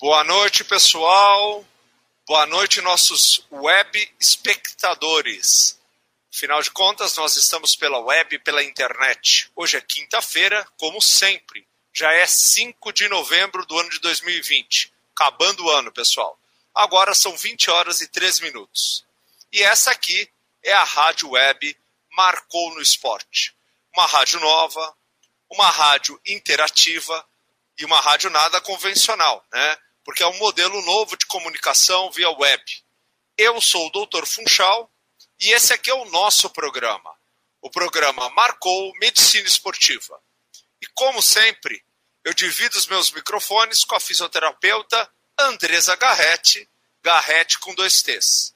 Boa noite, pessoal. Boa noite, nossos web espectadores. Afinal de contas, nós estamos pela web, pela internet. Hoje é quinta-feira, como sempre. Já é 5 de novembro do ano de 2020. Acabando o ano, pessoal. Agora são 20 horas e 3 minutos. E essa aqui é a rádio web Marcou no Esporte. Uma rádio nova, uma rádio interativa e uma rádio nada convencional, né? Porque é um modelo novo de comunicação via web. Eu sou o Dr. Funchal e esse aqui é o nosso programa. O programa Marcou Medicina Esportiva. E como sempre, eu divido os meus microfones com a fisioterapeuta Andresa Garrete, Garrete com dois T's.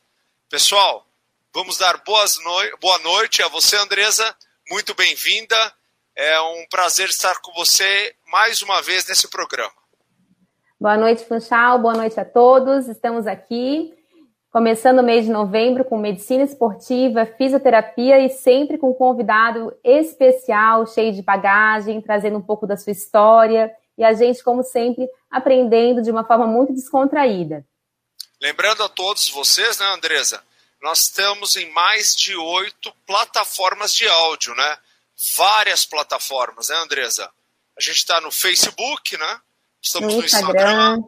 Pessoal, vamos dar boas boa noite a você, Andresa. Muito bem-vinda. É um prazer estar com você mais uma vez nesse programa. Boa noite, Funchal. Boa noite a todos. Estamos aqui começando o mês de novembro com medicina esportiva, fisioterapia e sempre com um convidado especial, cheio de bagagem, trazendo um pouco da sua história e a gente, como sempre, aprendendo de uma forma muito descontraída. Lembrando a todos vocês, né, Andresa? Nós estamos em mais de oito plataformas de áudio, né? Várias plataformas, né, Andresa? A gente está no Facebook, né? Estamos no, no Instagram. Instagram.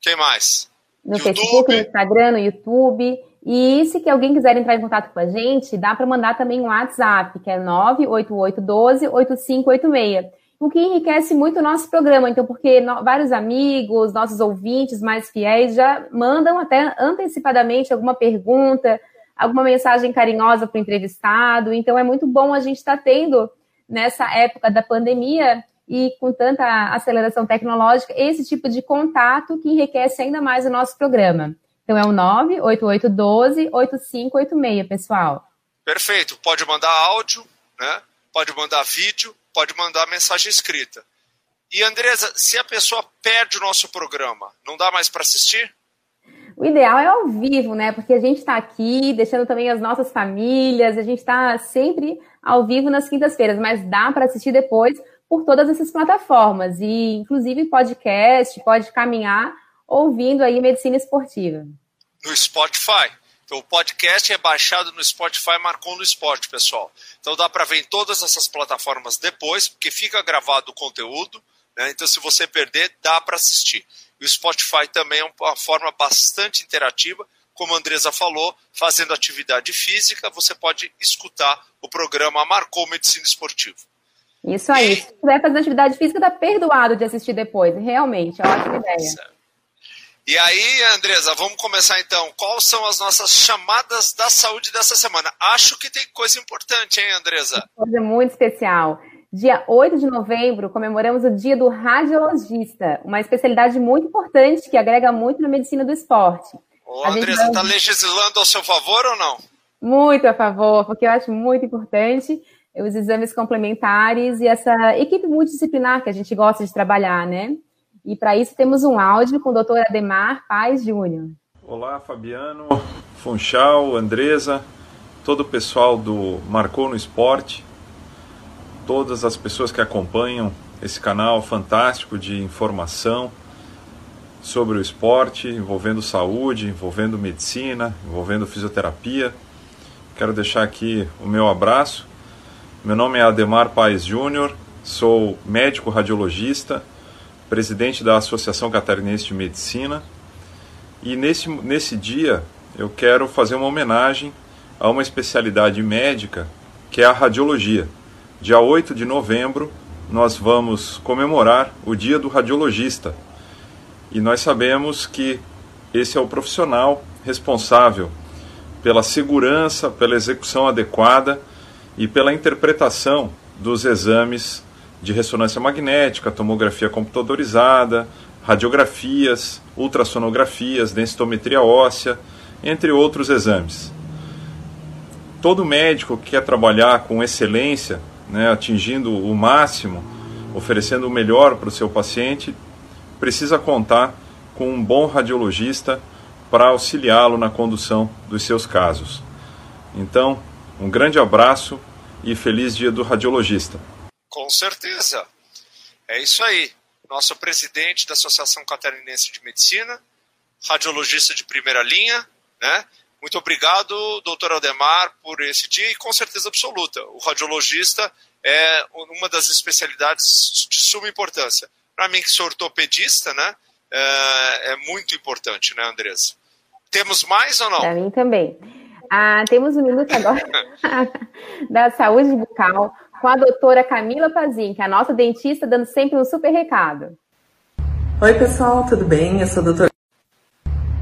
Quem mais? No YouTube. Facebook, no Instagram, no YouTube. E se que alguém quiser entrar em contato com a gente, dá para mandar também um WhatsApp, que é 98812-8586 o que enriquece muito o nosso programa. Então, porque no, vários amigos, nossos ouvintes mais fiéis já mandam até antecipadamente alguma pergunta, alguma mensagem carinhosa para o entrevistado. Então, é muito bom a gente estar tá tendo, nessa época da pandemia e com tanta aceleração tecnológica, esse tipo de contato que enriquece ainda mais o nosso programa. Então, é o 98812-8586, pessoal. Perfeito. Pode mandar áudio, né? pode mandar vídeo pode mandar mensagem escrita. E Andresa, se a pessoa perde o nosso programa, não dá mais para assistir? O ideal é ao vivo, né? Porque a gente está aqui, deixando também as nossas famílias, a gente está sempre ao vivo nas quintas-feiras, mas dá para assistir depois por todas essas plataformas e inclusive podcast, pode caminhar ouvindo aí medicina esportiva. No Spotify. Então, o podcast é baixado no Spotify, marcou no esporte, pessoal. Então dá para ver em todas essas plataformas depois, porque fica gravado o conteúdo. Né? Então, se você perder, dá para assistir. E o Spotify também é uma forma bastante interativa. Como a Andresa falou, fazendo atividade física, você pode escutar o programa Marcou Medicina Esportiva. Isso aí. Se estiver fazendo atividade física, está perdoado de assistir depois. Realmente, é uma ótima ideia. Certo. E aí, Andresa, vamos começar então. Quais são as nossas chamadas da saúde dessa semana? Acho que tem coisa importante, hein, Andresa? Coisa muito especial. Dia 8 de novembro, comemoramos o Dia do Radiologista, uma especialidade muito importante que agrega muito na medicina do esporte. Ô, Andresa, está vai... legislando ao seu favor ou não? Muito a favor, porque eu acho muito importante os exames complementares e essa equipe multidisciplinar que a gente gosta de trabalhar, né? E para isso temos um áudio com o doutor Ademar Paz Júnior. Olá, Fabiano, Funchal, Andresa, todo o pessoal do Marcou no Esporte, todas as pessoas que acompanham esse canal fantástico de informação sobre o esporte, envolvendo saúde, envolvendo medicina, envolvendo fisioterapia. Quero deixar aqui o meu abraço. Meu nome é Ademar Paes Júnior, sou médico radiologista presidente da Associação Catarinense de Medicina. E nesse, nesse dia eu quero fazer uma homenagem a uma especialidade médica que é a radiologia. Dia 8 de novembro nós vamos comemorar o Dia do Radiologista. E nós sabemos que esse é o profissional responsável pela segurança, pela execução adequada e pela interpretação dos exames de ressonância magnética, tomografia computadorizada, radiografias, ultrassonografias, densitometria óssea, entre outros exames. Todo médico que quer trabalhar com excelência, né, atingindo o máximo, oferecendo o melhor para o seu paciente, precisa contar com um bom radiologista para auxiliá-lo na condução dos seus casos. Então, um grande abraço e feliz dia do radiologista. Com certeza. É isso aí. nosso presidente da Associação Catarinense de Medicina, radiologista de primeira linha, né? Muito obrigado, doutor Aldemar, por esse dia e com certeza absoluta. O radiologista é uma das especialidades de suma importância. Para mim, que sou ortopedista, né, é, é, muito importante, né, Andressa? Temos mais ou não? Para mim também. Ah, temos um minuto agora da saúde bucal com a doutora Camila Pazin, que é a nossa dentista, dando sempre um super recado. Oi, pessoal, tudo bem? Eu sou a doutora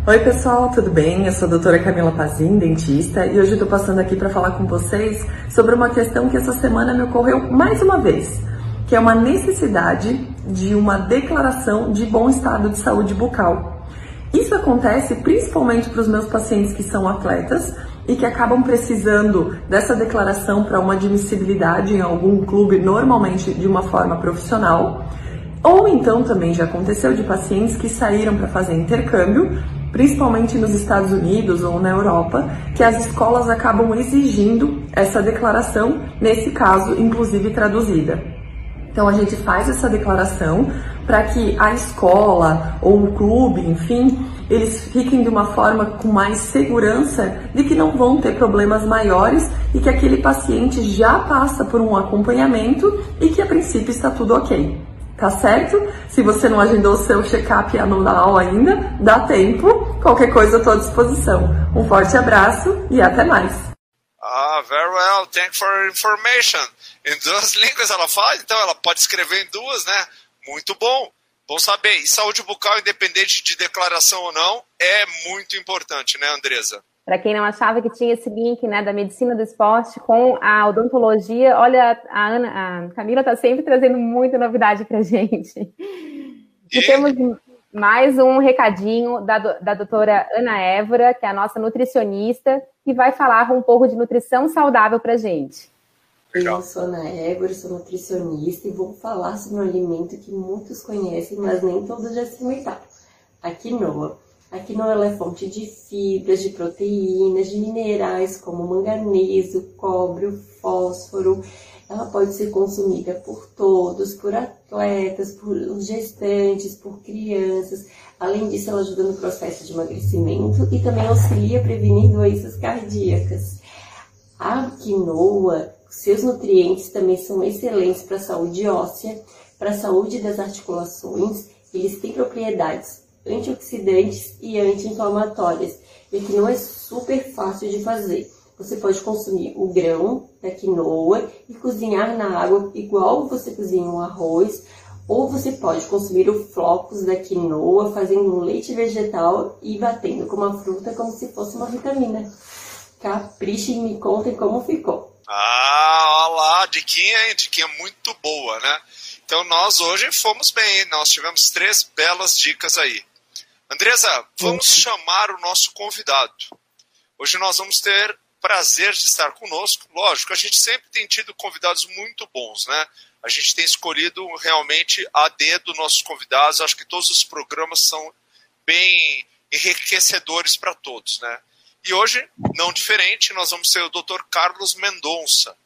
Oi pessoal, tudo bem? Eu sou a doutora Camila Pazin, dentista, e hoje estou passando aqui para falar com vocês sobre uma questão que essa semana me ocorreu mais uma vez, que é uma necessidade de uma declaração de bom estado de saúde bucal. Isso acontece principalmente para os meus pacientes que são atletas e que acabam precisando dessa declaração para uma admissibilidade em algum clube, normalmente de uma forma profissional. Ou então também já aconteceu de pacientes que saíram para fazer intercâmbio principalmente nos Estados Unidos ou na Europa, que as escolas acabam exigindo essa declaração, nesse caso, inclusive traduzida. Então a gente faz essa declaração para que a escola ou o clube, enfim, eles fiquem de uma forma com mais segurança de que não vão ter problemas maiores e que aquele paciente já passa por um acompanhamento e que a princípio está tudo ok tá certo? Se você não agendou seu check-up anual ainda, dá tempo. Qualquer coisa tô à disposição. Um forte abraço e até mais. Ah, very well. Thank for information. Em duas línguas ela fala, então ela pode escrever em duas, né? Muito bom. Bom saber. E saúde bucal, independente de declaração ou não, é muito importante, né, Andresa? Para quem não achava que tinha esse link né, da medicina do esporte com a odontologia, olha, a, Ana, a Camila está sempre trazendo muita novidade para gente. E, e temos mais um recadinho da, da doutora Ana Évora, que é a nossa nutricionista, que vai falar um pouco de nutrição saudável para gente. Eu sou Ana Évora, sou nutricionista e vou falar sobre um alimento que muitos conhecem, mas nem todos já experimentaram. A quinoa. A quinoa é fonte de fibras, de proteínas, de minerais como manganês, cobre, o fósforo. Ela pode ser consumida por todos, por atletas, por gestantes, por crianças. Além disso, ela ajuda no processo de emagrecimento e também auxilia a prevenir doenças cardíacas. A quinoa, seus nutrientes também são excelentes para a saúde óssea, para a saúde das articulações. Eles têm propriedades antioxidantes e anti-inflamatórias, e que não é super fácil de fazer. Você pode consumir o grão da quinoa e cozinhar na água igual você cozinha um arroz, ou você pode consumir o flocos da quinoa fazendo um leite vegetal e batendo com uma fruta como se fosse uma vitamina. Capriche e me contem como ficou. Ah, olha lá, diquinha, hein? Diquinha muito boa, né? Então nós hoje fomos bem, nós tivemos três belas dicas aí. Andresa, vamos chamar o nosso convidado. Hoje nós vamos ter prazer de estar conosco. Lógico, a gente sempre tem tido convidados muito bons, né? A gente tem escolhido realmente a dedo nossos convidados. Acho que todos os programas são bem enriquecedores para todos, né? E hoje, não diferente, nós vamos ter o Dr. Carlos Mendonça,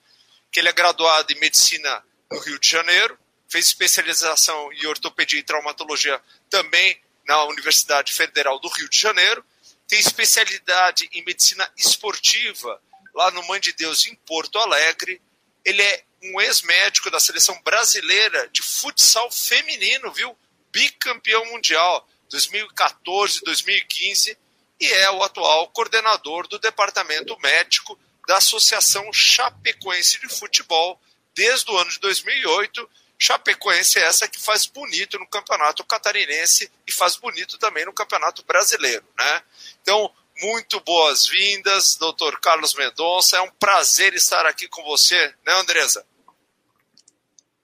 que ele é graduado em medicina no Rio de Janeiro, fez especialização em ortopedia e traumatologia também na Universidade Federal do Rio de Janeiro, tem especialidade em medicina esportiva lá no Mãe de Deus, em Porto Alegre. Ele é um ex-médico da seleção brasileira de futsal feminino, viu? Bicampeão mundial 2014, 2015 e é o atual coordenador do departamento médico da Associação Chapecoense de Futebol desde o ano de 2008 Chapecoense é essa que faz bonito no campeonato catarinense e faz bonito também no campeonato brasileiro, né? Então, muito boas-vindas, doutor Carlos Mendonça. É um prazer estar aqui com você, né, Andresa?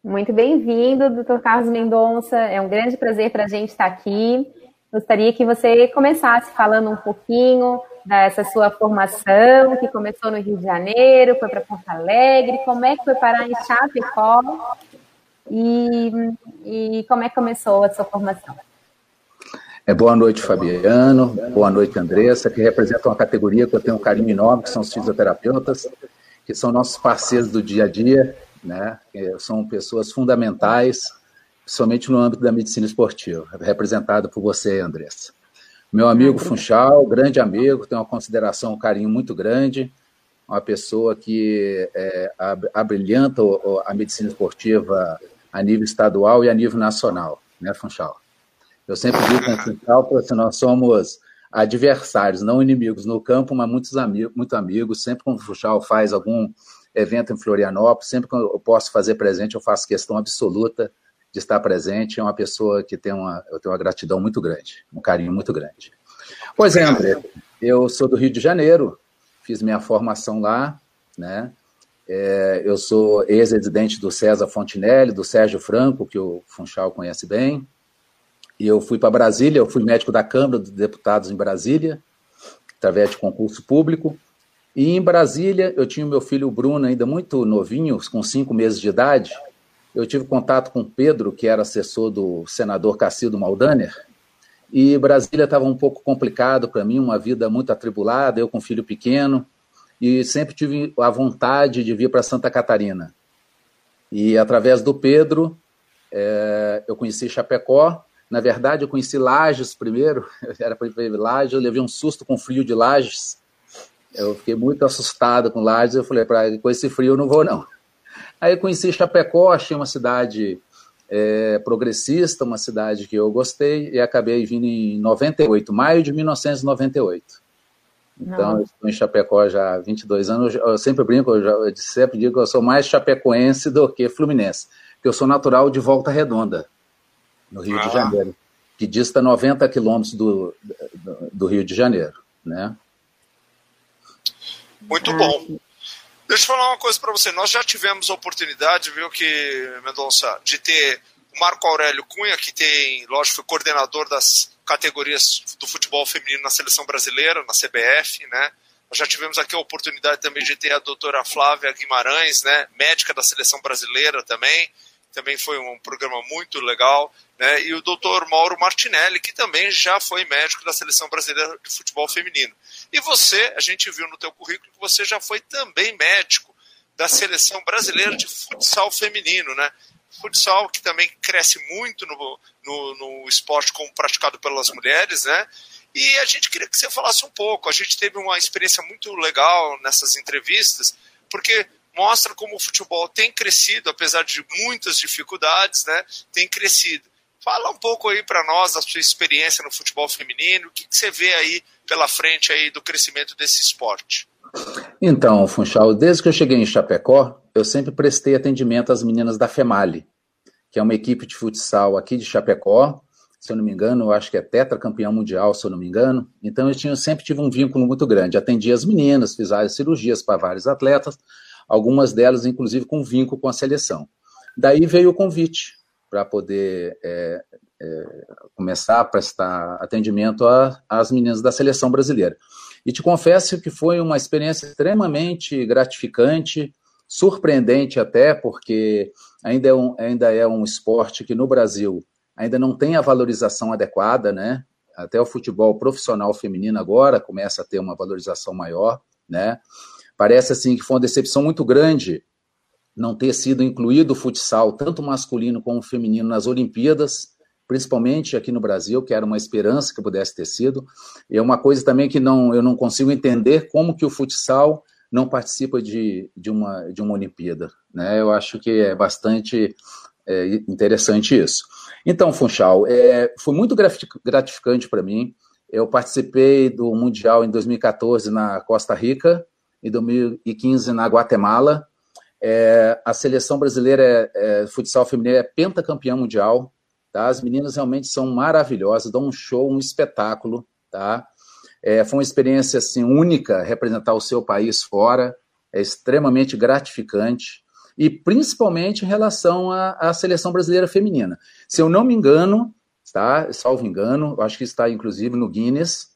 Muito bem-vindo, doutor Carlos Mendonça. É um grande prazer para a gente estar aqui. Gostaria que você começasse falando um pouquinho dessa sua formação, que começou no Rio de Janeiro, foi para Porto Alegre, como é que foi parar em Chapecó e, e como é que começou a sua formação? É, boa noite, Fabiano. Boa noite, Andressa, que representa uma categoria que eu tenho um carinho enorme, que são os fisioterapeutas, que são nossos parceiros do dia a dia, né? São pessoas fundamentais somente no âmbito da medicina esportiva, representado por você, Andressa. Meu amigo ah, Funchal, grande amigo, tenho uma consideração, um carinho muito grande, uma pessoa que é, abrilhanta a medicina esportiva a nível estadual e a nível nacional, né, Funchal? Eu sempre digo com o Funchal, porque nós somos adversários, não inimigos no campo, mas muitos amigos, muito amigos. Sempre quando o Funchal faz algum evento em Florianópolis, sempre que eu posso fazer presente, eu faço questão absoluta de estar presente. É uma pessoa que tem uma, eu tenho uma gratidão muito grande, um carinho muito grande. Pois é, André, eu sou do Rio de Janeiro, fiz minha formação lá, né? É, eu sou ex-residente do César Fontinelli, do Sérgio Franco, que o Funchal conhece bem. E eu fui para Brasília, eu fui médico da Câmara dos Deputados em Brasília, através de concurso público. E em Brasília, eu tinha o meu filho Bruno, ainda muito novinho, com cinco meses de idade. Eu tive contato com Pedro, que era assessor do senador Cacildo Maldaner. E Brasília estava um pouco complicado para mim, uma vida muito atribulada, eu com filho pequeno e sempre tive a vontade de vir para Santa Catarina. E através do Pedro, é, eu conheci Chapecó. Na verdade, eu conheci Lages primeiro, era para ir Lages, eu levei um susto com frio de Lages. Eu fiquei muito assustado com Lages, eu falei, com esse frio eu não vou não. Aí eu conheci Chapecó, achei uma cidade é, progressista, uma cidade que eu gostei, e acabei vindo em 98, maio de 1998. Então, eu estou em Chapecó já há 22 anos. Eu sempre brinco, eu, já, eu sempre digo que eu sou mais chapecoense do que fluminense. Porque eu sou natural de Volta Redonda, no Rio ah. de Janeiro, que dista 90 quilômetros do, do, do, Rio de Janeiro. Né? Muito bom. Deixa eu falar uma coisa para você. Nós já tivemos a oportunidade, viu, que, Mendonça, de ter o Marco Aurélio Cunha, que tem, lógico, foi coordenador das categorias do futebol feminino na seleção brasileira, na CBF, né? Nós já tivemos aqui a oportunidade também de ter a doutora Flávia Guimarães, né, médica da seleção brasileira também, também foi um programa muito legal, né, e o doutor Mauro Martinelli, que também já foi médico da seleção brasileira de futebol feminino. E você, a gente viu no teu currículo que você já foi também médico da seleção brasileira de futsal feminino, né? futsal, que também cresce muito no, no, no esporte como praticado pelas mulheres, né? E a gente queria que você falasse um pouco. A gente teve uma experiência muito legal nessas entrevistas, porque mostra como o futebol tem crescido, apesar de muitas dificuldades, né? Tem crescido. Fala um pouco aí para nós da sua experiência no futebol feminino, o que, que, você vê aí pela frente aí do crescimento desse esporte. Então, Funchal, desde que eu cheguei em Chapecó, eu sempre prestei atendimento às meninas da FEMALI, que é uma equipe de futsal aqui de Chapecó, se eu não me engano, eu acho que é tetracampeão mundial, se eu não me engano. Então eu tinha, sempre tive um vínculo muito grande. Atendi as meninas, fiz várias cirurgias para vários atletas, algumas delas, inclusive, com vínculo com a seleção. Daí veio o convite para poder é, é, começar a prestar atendimento às meninas da seleção brasileira. E te confesso que foi uma experiência extremamente gratificante, surpreendente até, porque ainda é um, ainda é um esporte que no Brasil ainda não tem a valorização adequada, né? Até o futebol profissional feminino agora começa a ter uma valorização maior, né? Parece assim que foi uma decepção muito grande não ter sido incluído o futsal, tanto masculino como feminino, nas Olimpíadas, principalmente aqui no Brasil, que era uma esperança que pudesse ter sido. E é uma coisa também que não, eu não consigo entender como que o futsal não participa de, de, uma, de uma Olimpíada. Né? Eu acho que é bastante é, interessante isso. Então, Funchal, é, foi muito gratificante para mim. Eu participei do Mundial em 2014 na Costa Rica, em 2015 na Guatemala. É, a seleção brasileira é, é, futsal feminino é pentacampeã mundial. Tá? As meninas realmente são maravilhosas, dão um show, um espetáculo. Tá? É, foi uma experiência assim, única representar o seu país fora, é extremamente gratificante, e principalmente em relação à, à seleção brasileira feminina. Se eu não me engano, tá? salvo engano, acho que está inclusive no Guinness,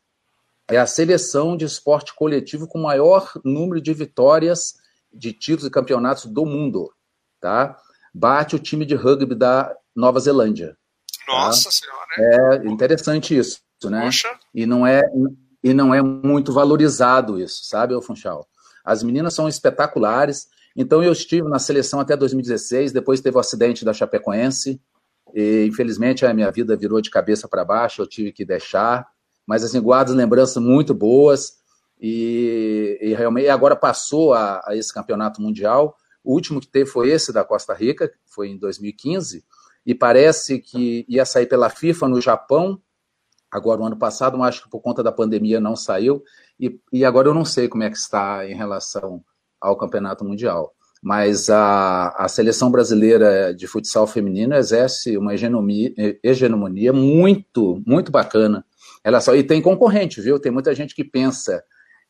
é a seleção de esporte coletivo com maior número de vitórias de títulos e campeonatos do mundo. Tá? Bate o time de rugby da Nova Zelândia. Tá? Nossa tá? Senhora! É interessante isso, né? Poxa. E não é e não é muito valorizado isso, sabe, o Funchal? As meninas são espetaculares. Então eu estive na seleção até 2016, depois teve o acidente da Chapecoense. E, infelizmente a minha vida virou de cabeça para baixo, eu tive que deixar. Mas assim, guardo lembranças muito boas e, e realmente agora passou a, a, esse campeonato mundial. O último que teve foi esse da Costa Rica, foi em 2015, e parece que ia sair pela FIFA no Japão. Agora, o ano passado, mas acho que por conta da pandemia não saiu. E, e agora eu não sei como é que está em relação ao campeonato mundial mas a, a seleção brasileira de futsal feminino exerce uma hegemonia muito, muito bacana. Ela só, e tem concorrente, viu? Tem muita gente que pensa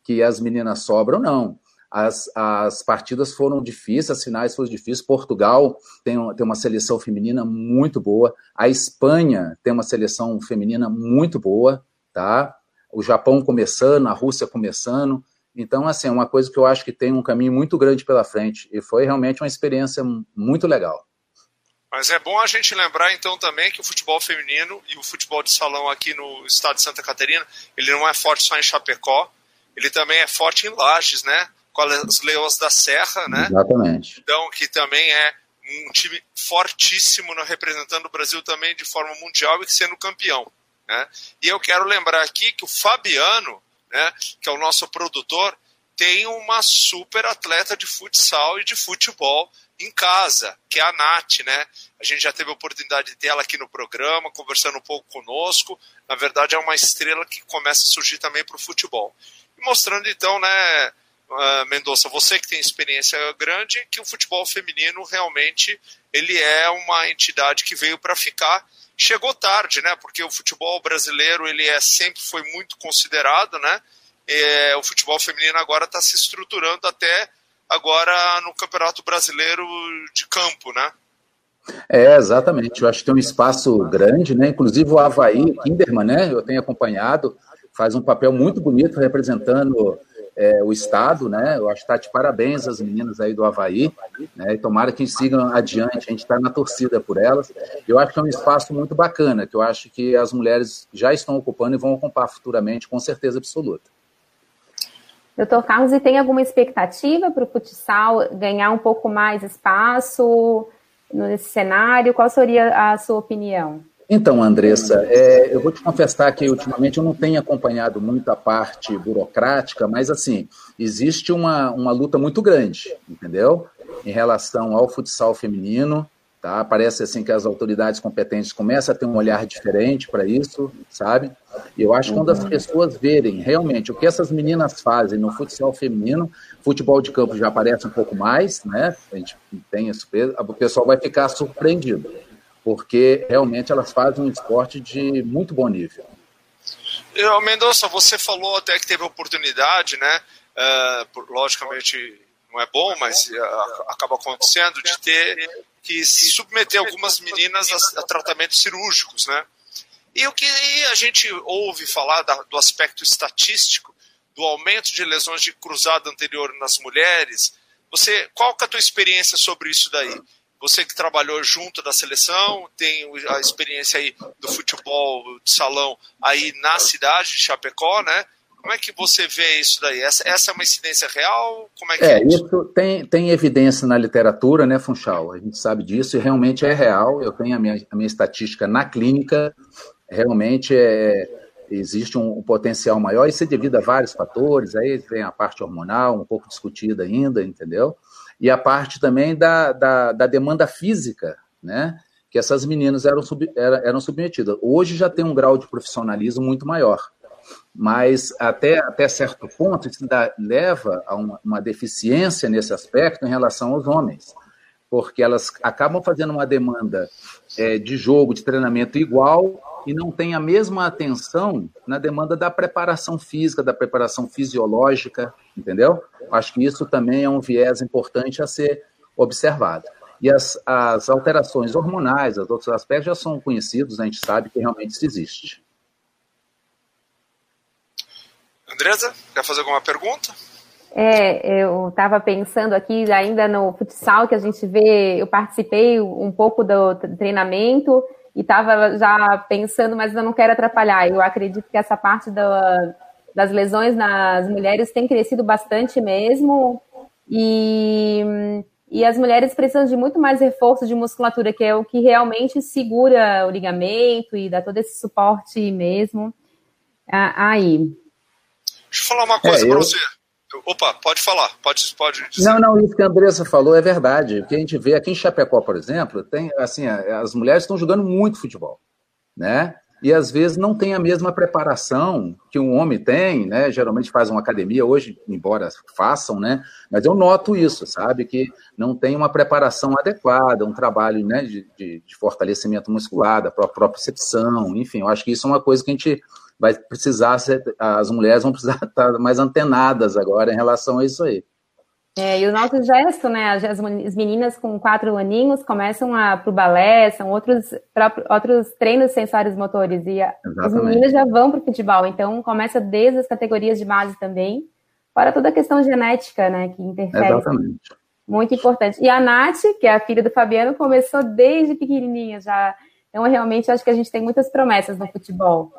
que as meninas sobram, não. As, as partidas foram difíceis, as finais foram difíceis. Portugal tem, tem uma seleção feminina muito boa. A Espanha tem uma seleção feminina muito boa, tá? O Japão começando, a Rússia começando. Então, assim, é uma coisa que eu acho que tem um caminho muito grande pela frente e foi realmente uma experiência muito legal. Mas é bom a gente lembrar então também que o futebol feminino e o futebol de salão aqui no estado de Santa Catarina, ele não é forte só em Chapecó, ele também é forte em Lages, né? Com as Leões da Serra, né? Exatamente. Então, que também é um time fortíssimo né, representando o Brasil também de forma mundial e sendo campeão. Né? E eu quero lembrar aqui que o Fabiano, né, que é o nosso produtor, tem uma super atleta de futsal e de futebol em casa, que é a Nath, né? A gente já teve a oportunidade de ter ela aqui no programa, conversando um pouco conosco. Na verdade, é uma estrela que começa a surgir também para o futebol. E mostrando então, né, uh, Mendonça, você que tem experiência grande, que o futebol feminino realmente ele é uma entidade que veio para ficar chegou tarde, né? Porque o futebol brasileiro ele é sempre foi muito considerado, né? É, o futebol feminino agora está se estruturando até agora no Campeonato Brasileiro de campo, né? É, exatamente. Eu acho que tem um espaço grande, né? Inclusive o Havaí, Kinderman, né? Eu tenho acompanhado, faz um papel muito bonito representando é, o Estado, né? Eu acho que está de parabéns as meninas aí do Havaí, né? E tomara que sigam adiante, a gente está na torcida por elas. Eu acho que é um espaço muito bacana, que eu acho que as mulheres já estão ocupando e vão ocupar futuramente, com certeza absoluta. Doutor Carlos, e tem alguma expectativa para o futsal ganhar um pouco mais espaço nesse cenário? Qual seria a sua opinião? Então, Andressa, é, eu vou te confessar que ultimamente eu não tenho acompanhado muito a parte burocrática, mas assim, existe uma, uma luta muito grande, entendeu? Em relação ao futsal feminino, tá? Parece assim que as autoridades competentes começam a ter um olhar diferente para isso, sabe? E eu acho que quando as pessoas verem realmente o que essas meninas fazem no futsal feminino, futebol de campo já aparece um pouco mais, né? A gente tem isso, o pessoal vai ficar surpreendido porque realmente elas fazem um esporte de muito bom nível. Eu, Mendonça, você falou até que teve oportunidade, né? Uh, logicamente não é bom, mas uh, acaba acontecendo de ter que submeter algumas meninas a, a, tratamentos cirúrgicos, né? E o que a gente ouve falar da, do aspecto estatístico, do aumento de lesões de cruzado anterior nas mulheres, você, qual que é a tua experiência sobre isso daí? Você que trabalhou junto da seleção, tem a experiência aí do futebol de salão aí na cidade de Chapecó, né? Como é que você vê isso daí? Essa, essa é uma incidência real? Como é que é, é isso? isso? tem, tem evidência na literatura, né, Funchal? A gente sabe disso e realmente é real. Eu tenho a minha, a minha estatística na clínica, realmente é, existe um, um, potencial maior, isso é devido a vários fatores, aí vem a parte hormonal, um pouco discutida ainda, entendeu? e a parte também da, da, da demanda física, né? Que essas meninas eram, sub, eram, eram submetidas. Hoje já tem um grau de profissionalismo muito maior, mas até, até certo ponto isso dá, leva a uma, uma deficiência nesse aspecto em relação aos homens, porque elas acabam fazendo uma demanda é, de jogo, de treinamento igual e não tem a mesma atenção na demanda da preparação física, da preparação fisiológica, entendeu? Acho que isso também é um viés importante a ser observado. E as, as alterações hormonais, os outros aspectos já são conhecidos, a gente sabe que realmente isso existe. Andresa, quer fazer alguma pergunta? É, eu estava pensando aqui ainda no futsal que a gente vê, eu participei um pouco do treinamento e estava já pensando, mas eu não quero atrapalhar. Eu acredito que essa parte da, das lesões nas mulheres tem crescido bastante mesmo. E E as mulheres precisam de muito mais reforço de musculatura, que é o que realmente segura o ligamento e dá todo esse suporte mesmo. Aí. Eu falar uma coisa é, para eu... você. Opa, pode falar, pode, pode dizer. Não, não, isso que a Andressa falou é verdade. O que a gente vê aqui em Chapecó, por exemplo, tem assim, as mulheres estão jogando muito futebol, né? E às vezes não tem a mesma preparação que um homem tem, né? Geralmente faz uma academia hoje, embora façam, né? Mas eu noto isso, sabe? Que não tem uma preparação adequada, um trabalho né, de, de, de fortalecimento muscular, da própria percepção, enfim, eu acho que isso é uma coisa que a gente vai precisar, as mulheres vão precisar estar mais antenadas agora em relação a isso aí. É, e o nosso gesto, né? As, as meninas com quatro aninhos começam a para o balé, são outros, outros treinos sensórios motores, e a, as meninas já vão para o futebol, então começa desde as categorias de base também, para toda a questão genética, né? Que interfere. Exatamente. Muito importante. E a Nath, que é a filha do Fabiano, começou desde pequenininha já. Então, realmente, acho que a gente tem muitas promessas no futebol.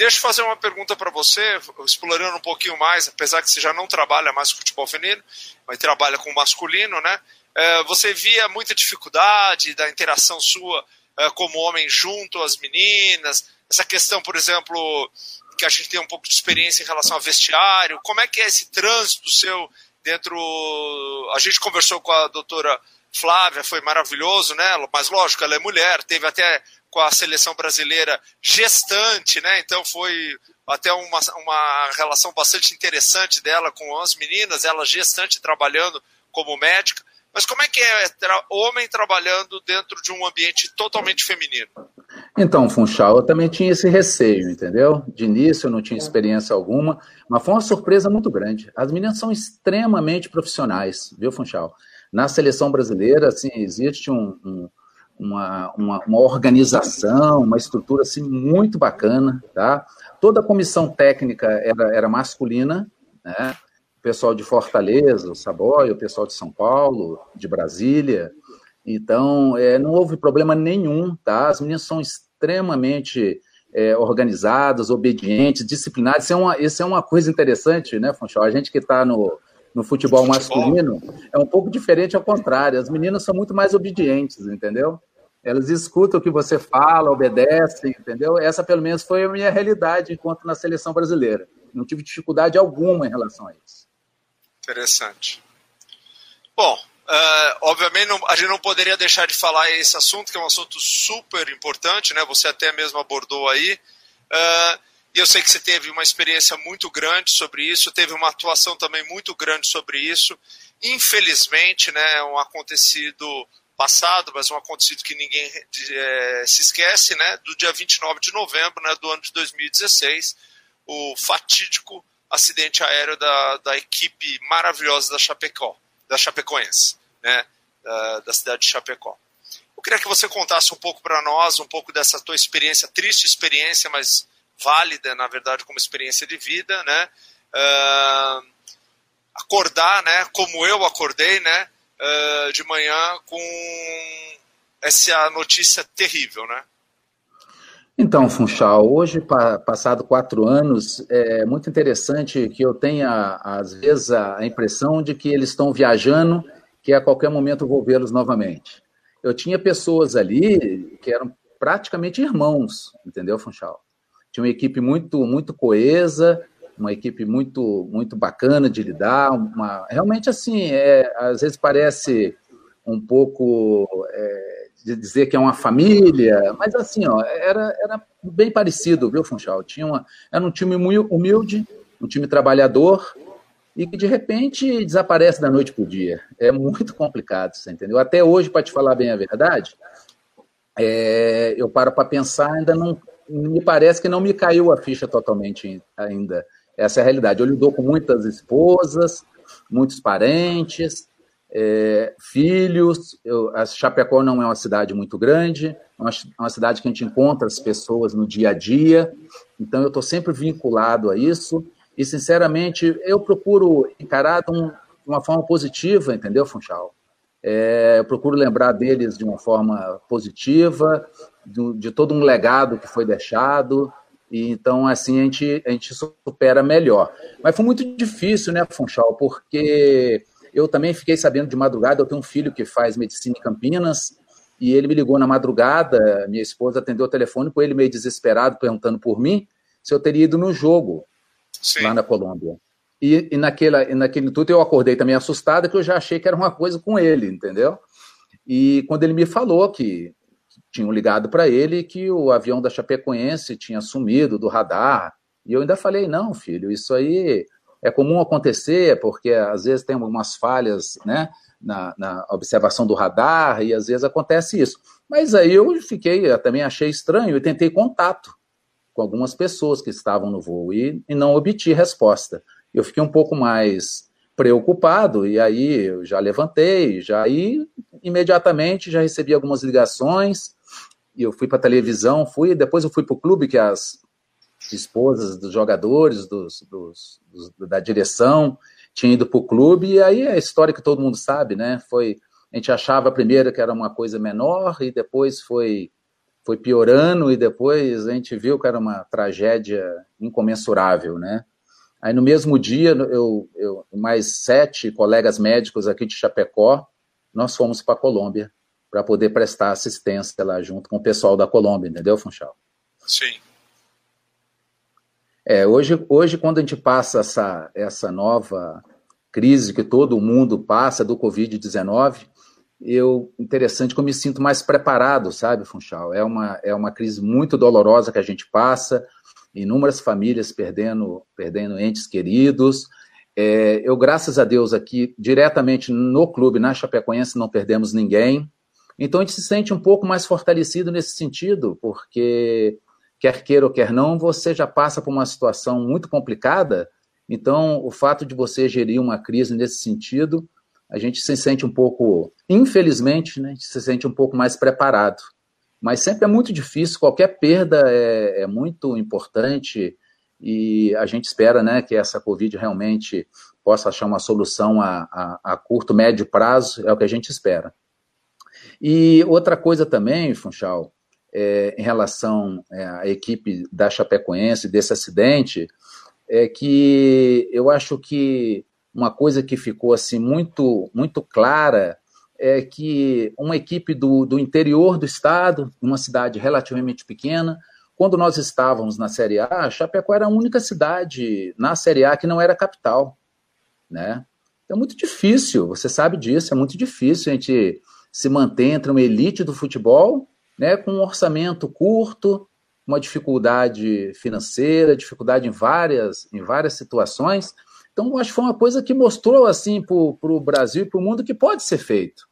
Deixa eu fazer uma pergunta para você, explorando um pouquinho mais, apesar que você já não trabalha mais com futebol feminino, mas trabalha com masculino, né? É, você via muita dificuldade da interação sua é, como homem junto às meninas, essa questão, por exemplo, que a gente tem um pouco de experiência em relação ao vestiário, como é que é esse trânsito seu dentro... A gente conversou com a doutora Flávia, foi maravilhoso, né? Mas lógico, ela é mulher, teve até com a seleção brasileira gestante, né? Então foi até uma, uma relação bastante interessante dela com as meninas, ela gestante trabalhando como médica. Mas como é que é tra homem trabalhando dentro de um ambiente totalmente feminino? Então, Funchal, eu também tinha esse receio, entendeu? De início eu não tinha experiência alguma, mas foi uma surpresa muito grande. As meninas são extremamente profissionais, viu, Funchal? Na seleção brasileira, assim, existe um, um uma, uma, uma, organização, uma estrutura assim, muito bacana. Tá? Toda a comissão técnica era, era masculina, né? o pessoal de Fortaleza, o Saboy, o pessoal de São Paulo, de Brasília. Então, é, não houve problema nenhum. Tá? As meninas são extremamente é, organizadas, obedientes, disciplinadas. Isso é, uma, isso é uma coisa interessante, né, Funchal? A gente que está no, no futebol masculino é um pouco diferente ao contrário. As meninas são muito mais obedientes, entendeu? Elas escutam o que você fala, obedecem, entendeu? Essa, pelo menos, foi a minha realidade enquanto na seleção brasileira. Não tive dificuldade alguma em relação a isso. Interessante. Bom, uh, obviamente não, a gente não poderia deixar de falar esse assunto, que é um assunto super importante, né? Você até mesmo abordou aí. Uh, e eu sei que você teve uma experiência muito grande sobre isso, teve uma atuação também muito grande sobre isso. Infelizmente, né, é um acontecido passado, mas um acontecido que ninguém é, se esquece, né, do dia 29 de novembro né, do ano de 2016, o fatídico acidente aéreo da, da equipe maravilhosa da Chapecó, da Chapecoense, né, da, da cidade de Chapecó. Eu queria que você contasse um pouco para nós, um pouco dessa tua experiência, triste experiência, mas válida, na verdade, como experiência de vida, né? Uh, acordar, né? Como eu acordei, né? Uh, de manhã com essa notícia terrível, né? Então, Funchal, hoje, passado quatro anos, é muito interessante que eu tenha, às vezes, a impressão de que eles estão viajando, que a qualquer momento vou vê-los novamente. Eu tinha pessoas ali que eram praticamente irmãos, entendeu, Funchal? Tinha uma equipe muito, muito coesa, uma equipe muito muito bacana de lidar, uma, realmente assim, é, às vezes parece um pouco é, de dizer que é uma família, mas assim, ó, era, era bem parecido, viu, Funchal? Tinha uma, era um time humilde, um time trabalhador, e que de repente desaparece da noite para o dia. É muito complicado, você entendeu? Até hoje, para te falar bem a verdade, é, eu paro para pensar, ainda não me parece que não me caiu a ficha totalmente ainda. Essa é a realidade. Eu lido com muitas esposas, muitos parentes, é, filhos. Eu, a Chapecó não é uma cidade muito grande, é uma, é uma cidade que a gente encontra as pessoas no dia a dia. Então, eu estou sempre vinculado a isso. E, sinceramente, eu procuro encarar de, um, uma forma positiva, entendeu, Funchal? É, eu procuro lembrar deles de uma forma positiva, de todo um legado que foi deixado, e então, assim, a gente, a gente supera melhor. Mas foi muito difícil, né, Funchal? Porque eu também fiquei sabendo de madrugada, eu tenho um filho que faz medicina em Campinas, e ele me ligou na madrugada, minha esposa atendeu o telefone com ele meio desesperado, perguntando por mim se eu teria ido no jogo Sim. lá na Colômbia. E, e, naquela, e naquele tudo eu acordei também assustada, que eu já achei que era uma coisa com ele, entendeu? E quando ele me falou que, que tinham ligado para ele que o avião da Chapecoense tinha sumido do radar, e eu ainda falei, não, filho, isso aí é comum acontecer, porque às vezes tem algumas falhas, né? na, na, observação do radar e às vezes acontece isso. Mas aí eu fiquei, eu também achei estranho e tentei contato com algumas pessoas que estavam no voo e, e não obtive resposta. Eu fiquei um pouco mais preocupado e aí eu já levantei, já aí imediatamente já recebi algumas ligações e eu fui para televisão, fui, depois eu fui para o clube que as esposas dos jogadores, dos, dos, dos da direção, tinha ido para o clube, e aí é a história que todo mundo sabe, né? Foi, a gente achava primeiro que era uma coisa menor, e depois foi, foi piorando, e depois a gente viu que era uma tragédia incomensurável, né? Aí no mesmo dia, eu, eu mais sete colegas médicos aqui de Chapecó, nós fomos para a Colômbia para poder prestar assistência lá junto com o pessoal da Colômbia, entendeu, Funchal? Sim. É, hoje, hoje, quando a gente passa essa, essa nova crise que todo mundo passa do Covid-19, eu interessante que eu me sinto mais preparado, sabe, Funchal? É uma, é uma crise muito dolorosa que a gente passa, inúmeras famílias perdendo, perdendo entes queridos. É, eu, graças a Deus, aqui, diretamente no clube, na Chapecoense, não perdemos ninguém. Então a gente se sente um pouco mais fortalecido nesse sentido, porque quer queira ou quer não, você já passa por uma situação muito complicada. Então, o fato de você gerir uma crise nesse sentido, a gente se sente um pouco, infelizmente, né, a gente se sente um pouco mais preparado. Mas sempre é muito difícil, qualquer perda é, é muito importante e a gente espera né, que essa Covid realmente possa achar uma solução a, a, a curto, médio prazo, é o que a gente espera. E outra coisa também, Funchal, é, em relação é, à equipe da Chapecoense, desse acidente, é que eu acho que uma coisa que ficou assim muito, muito clara é que uma equipe do, do interior do estado, uma cidade relativamente pequena, quando nós estávamos na Série A, Chapecó era a única cidade na Série A que não era capital, né? É muito difícil, você sabe disso, é muito difícil a gente se manter entre uma elite do futebol né, com um orçamento curto, uma dificuldade financeira, dificuldade em várias, em várias situações. Então, acho que foi uma coisa que mostrou assim para o Brasil e para o mundo que pode ser feito.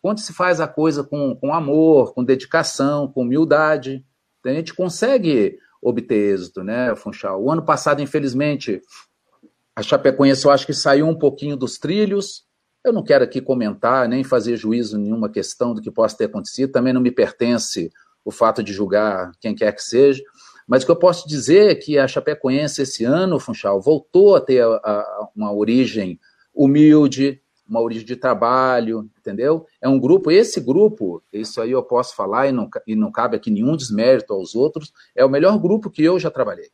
Quando se faz a coisa com, com amor, com dedicação, com humildade, a gente consegue obter êxito, né, Funchal? O ano passado, infelizmente, a Chapecoense eu acho que saiu um pouquinho dos trilhos, eu não quero aqui comentar nem fazer juízo nenhuma questão do que possa ter acontecido, também não me pertence o fato de julgar quem quer que seja, mas o que eu posso dizer é que a Chapecoense esse ano, Funchal, voltou a ter a, a, uma origem humilde, uma origem de trabalho, entendeu? É um grupo, esse grupo, isso aí eu posso falar e não, e não cabe aqui nenhum desmérito aos outros, é o melhor grupo que eu já trabalhei,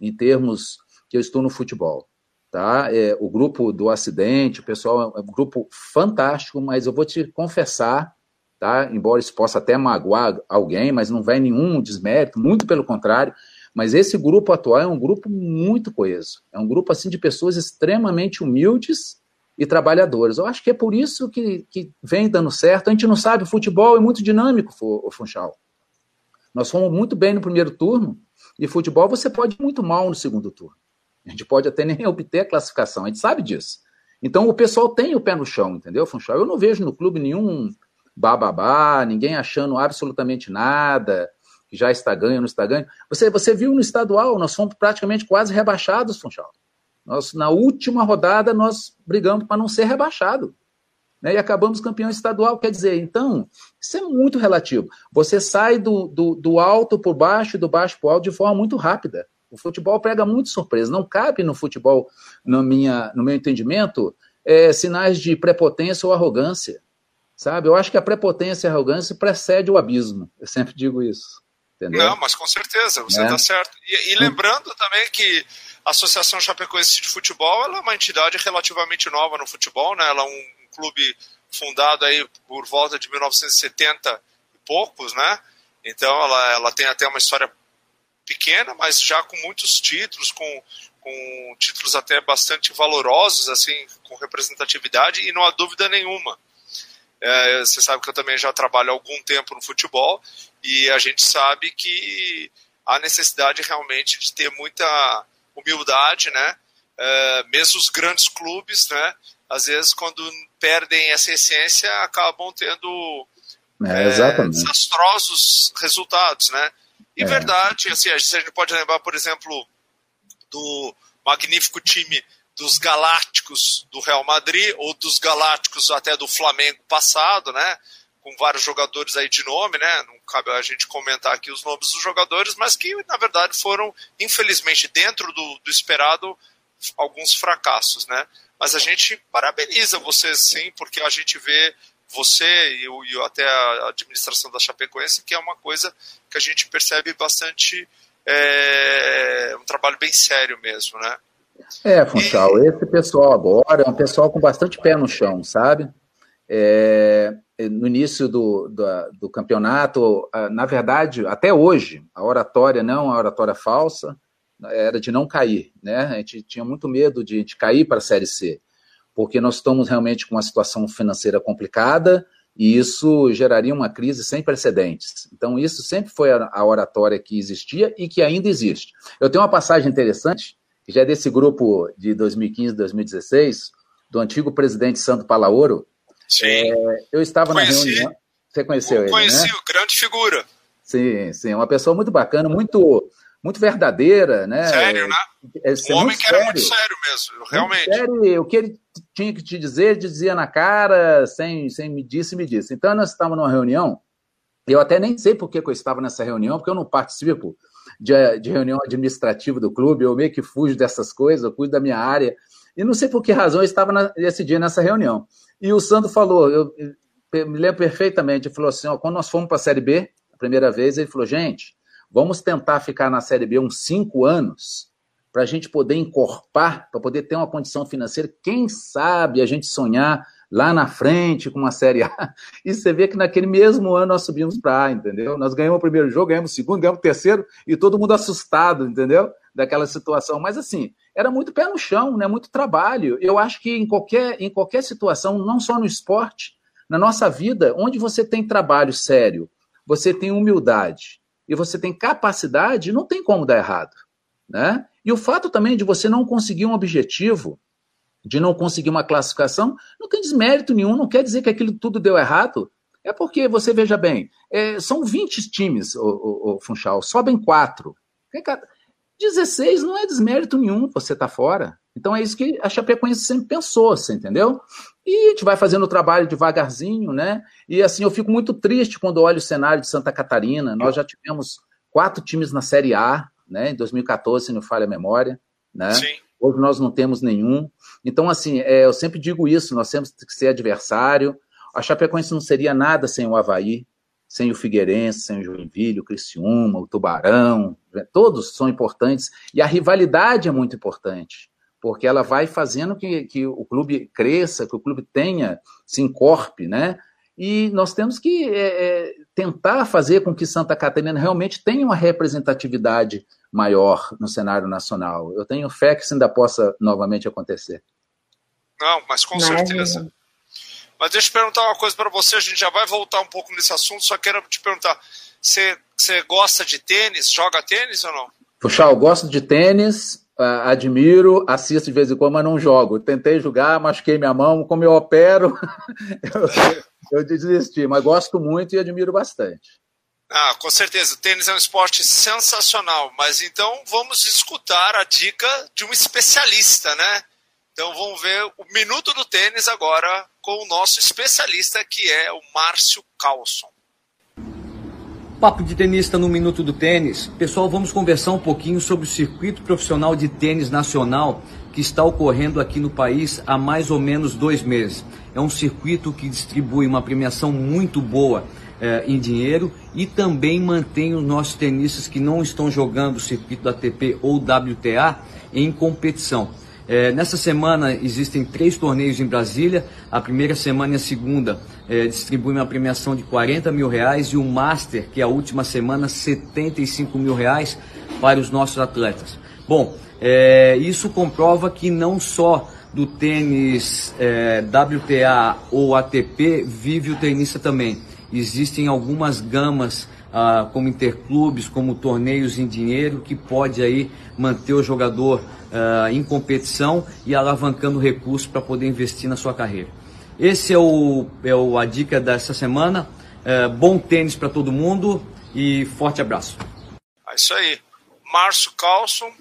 em termos que eu estou no futebol tá? É, o grupo do acidente, o pessoal é um grupo fantástico, mas eu vou te confessar, tá? Embora isso possa até magoar alguém, mas não vai nenhum desmérito, muito pelo contrário. Mas esse grupo atual é um grupo muito coeso. É um grupo assim de pessoas extremamente humildes e trabalhadoras. Eu acho que é por isso que, que vem dando certo. A gente não sabe, o futebol é muito dinâmico, o Funchal. Nós fomos muito bem no primeiro turno, e futebol você pode ir muito mal no segundo turno. A gente pode até nem obter a classificação, a gente sabe disso. Então o pessoal tem o pé no chão, entendeu, Funchal? Eu não vejo no clube nenhum bababá, ninguém achando absolutamente nada, que já está ganho, não está ganho. Você, você viu no estadual, nós fomos praticamente quase rebaixados, Funchal. Nós, na última rodada, nós brigamos para não ser rebaixado. Né, e acabamos campeão estadual. Quer dizer, então, isso é muito relativo. Você sai do, do, do alto para o baixo e do baixo para o alto de forma muito rápida. O futebol pega muito surpresa. Não cabe no futebol, no, minha, no meu entendimento, é, sinais de prepotência ou arrogância. Sabe? Eu acho que a prepotência e a arrogância precede o abismo. Eu sempre digo isso. Entendeu? Não, mas com certeza, você está né? certo. E, e, lembrando também que a Associação Chapecoense de Futebol é uma entidade relativamente nova no futebol, né? Ela é um clube fundado aí por volta de 1970 e poucos, né? Então ela, ela tem até uma história pequena, mas já com muitos títulos, com, com títulos até bastante valorosos, assim, com representatividade, e não há dúvida nenhuma. É, você sabe que eu também já trabalho há algum tempo no futebol e a gente sabe que há necessidade realmente de ter muita humildade, né? É, mesmo os grandes clubes, né? Às vezes, quando perdem essa essência, acabam tendo é, é, desastrosos resultados, né? E é. verdade, assim, a gente pode lembrar, por exemplo, do magnífico time dos Galácticos do Real Madrid ou dos Galácticos até do Flamengo passado, né? Com vários jogadores aí de nome, né? Não cabe a gente comentar aqui os nomes dos jogadores, mas que na verdade foram, infelizmente, dentro do, do esperado, alguns fracassos, né? Mas a gente parabeniza você sim, porque a gente vê você e, e até a administração da Chapecoense, que é uma coisa que a gente percebe bastante, é, um trabalho bem sério mesmo, né? É, Funchal, e... esse pessoal agora é um pessoal com bastante pé no chão, sabe? É, no início do, do, do, campeonato, na verdade, até hoje, a oratória não, a oratória falsa, era de não cair, né? A gente tinha muito medo de, de cair para a Série C porque nós estamos realmente com uma situação financeira complicada e isso geraria uma crise sem precedentes. Então, isso sempre foi a, oratória que existia e que ainda existe. Eu tenho uma passagem interessante, que já é desse grupo de 2015, 2016, do antigo presidente Santo Palaoro. Sim. É, eu estava Conheci. na reunião. Você conheceu eu ele? Conheci, né? grande figura. Sim, sim, uma pessoa muito bacana, muito muito verdadeira, né? Sério, né? É, um homem que sério. era muito sério mesmo, realmente. Sério, o que ele tinha que te dizer, dizia na cara, sem, sem me disse, me disse. Então, nós estávamos numa reunião, eu até nem sei por que eu estava nessa reunião, porque eu não participo de, de reunião administrativa do clube, eu meio que fujo dessas coisas, eu cuido da minha área, e não sei por que razão eu estava na, esse dia nessa reunião. E o Sandro falou, eu, me lembro perfeitamente, ele falou assim, ó, quando nós fomos para a Série B, a primeira vez, ele falou, gente, Vamos tentar ficar na Série B uns cinco anos para a gente poder encorpar, para poder ter uma condição financeira. Quem sabe a gente sonhar lá na frente com uma Série A. E você vê que naquele mesmo ano nós subimos para A, entendeu? Nós ganhamos o primeiro jogo, ganhamos o segundo, ganhamos o terceiro e todo mundo assustado, entendeu? Daquela situação. Mas assim, era muito pé no chão, né? muito trabalho. Eu acho que em qualquer, em qualquer situação, não só no esporte, na nossa vida, onde você tem trabalho sério, você tem humildade, e você tem capacidade, não tem como dar errado. Né? E o fato também de você não conseguir um objetivo, de não conseguir uma classificação, não tem desmérito nenhum, não quer dizer que aquilo tudo deu errado. É porque, você veja bem, é, são 20 times, o, o, o Funchal, sobem quatro. 16 não é desmérito nenhum você tá fora. Então é isso que a Chapecoense sempre pensou, você entendeu? E a gente vai fazendo o trabalho devagarzinho, né? E assim, eu fico muito triste quando olho o cenário de Santa Catarina. Nós já tivemos quatro times na Série A, né? Em 2014, se não falha a memória, né? Sim. Hoje nós não temos nenhum. Então, assim, é, eu sempre digo isso, nós temos que ser adversário. A Chapecoense não seria nada sem o Havaí, sem o Figueirense, sem o Joinville, o Criciúma, o Tubarão, né? todos são importantes. E a rivalidade é muito importante porque ela vai fazendo que, que o clube cresça, que o clube tenha, se encorpe, né? E nós temos que é, é, tentar fazer com que Santa Catarina realmente tenha uma representatividade maior no cenário nacional. Eu tenho fé que isso ainda possa novamente acontecer. Não, mas com certeza. Mas deixa eu perguntar uma coisa para você, a gente já vai voltar um pouco nesse assunto, só quero te perguntar, você, você gosta de tênis, joga tênis ou não? Puxa, eu gosto de tênis, admiro, assisto de vez em quando, mas não jogo. Tentei jogar, machuquei minha mão, como eu opero, eu, eu desisti, mas gosto muito e admiro bastante. Ah, com certeza. O tênis é um esporte sensacional, mas então vamos escutar a dica de um especialista, né? Então vamos ver o minuto do tênis agora com o nosso especialista que é o Márcio Carlson. Papo de tenista no Minuto do Tênis. Pessoal, vamos conversar um pouquinho sobre o circuito profissional de tênis nacional que está ocorrendo aqui no país há mais ou menos dois meses. É um circuito que distribui uma premiação muito boa é, em dinheiro e também mantém os nossos tenistas que não estão jogando o circuito da ATP ou WTA em competição. É, nessa semana existem três torneios em Brasília. A primeira semana e a segunda é, distribuem uma premiação de 40 mil reais e o Master, que é a última semana, 75 mil reais para os nossos atletas. Bom, é, isso comprova que não só do tênis é, WTA ou ATP vive o tenista também. Existem algumas gamas ah, como interclubes, como torneios em dinheiro, que pode aí manter o jogador ah, em competição e alavancando recursos para poder investir na sua carreira. Esse é, o, é o, a dica dessa semana. É, bom tênis para todo mundo e forte abraço. É isso aí. Márcio Carlson,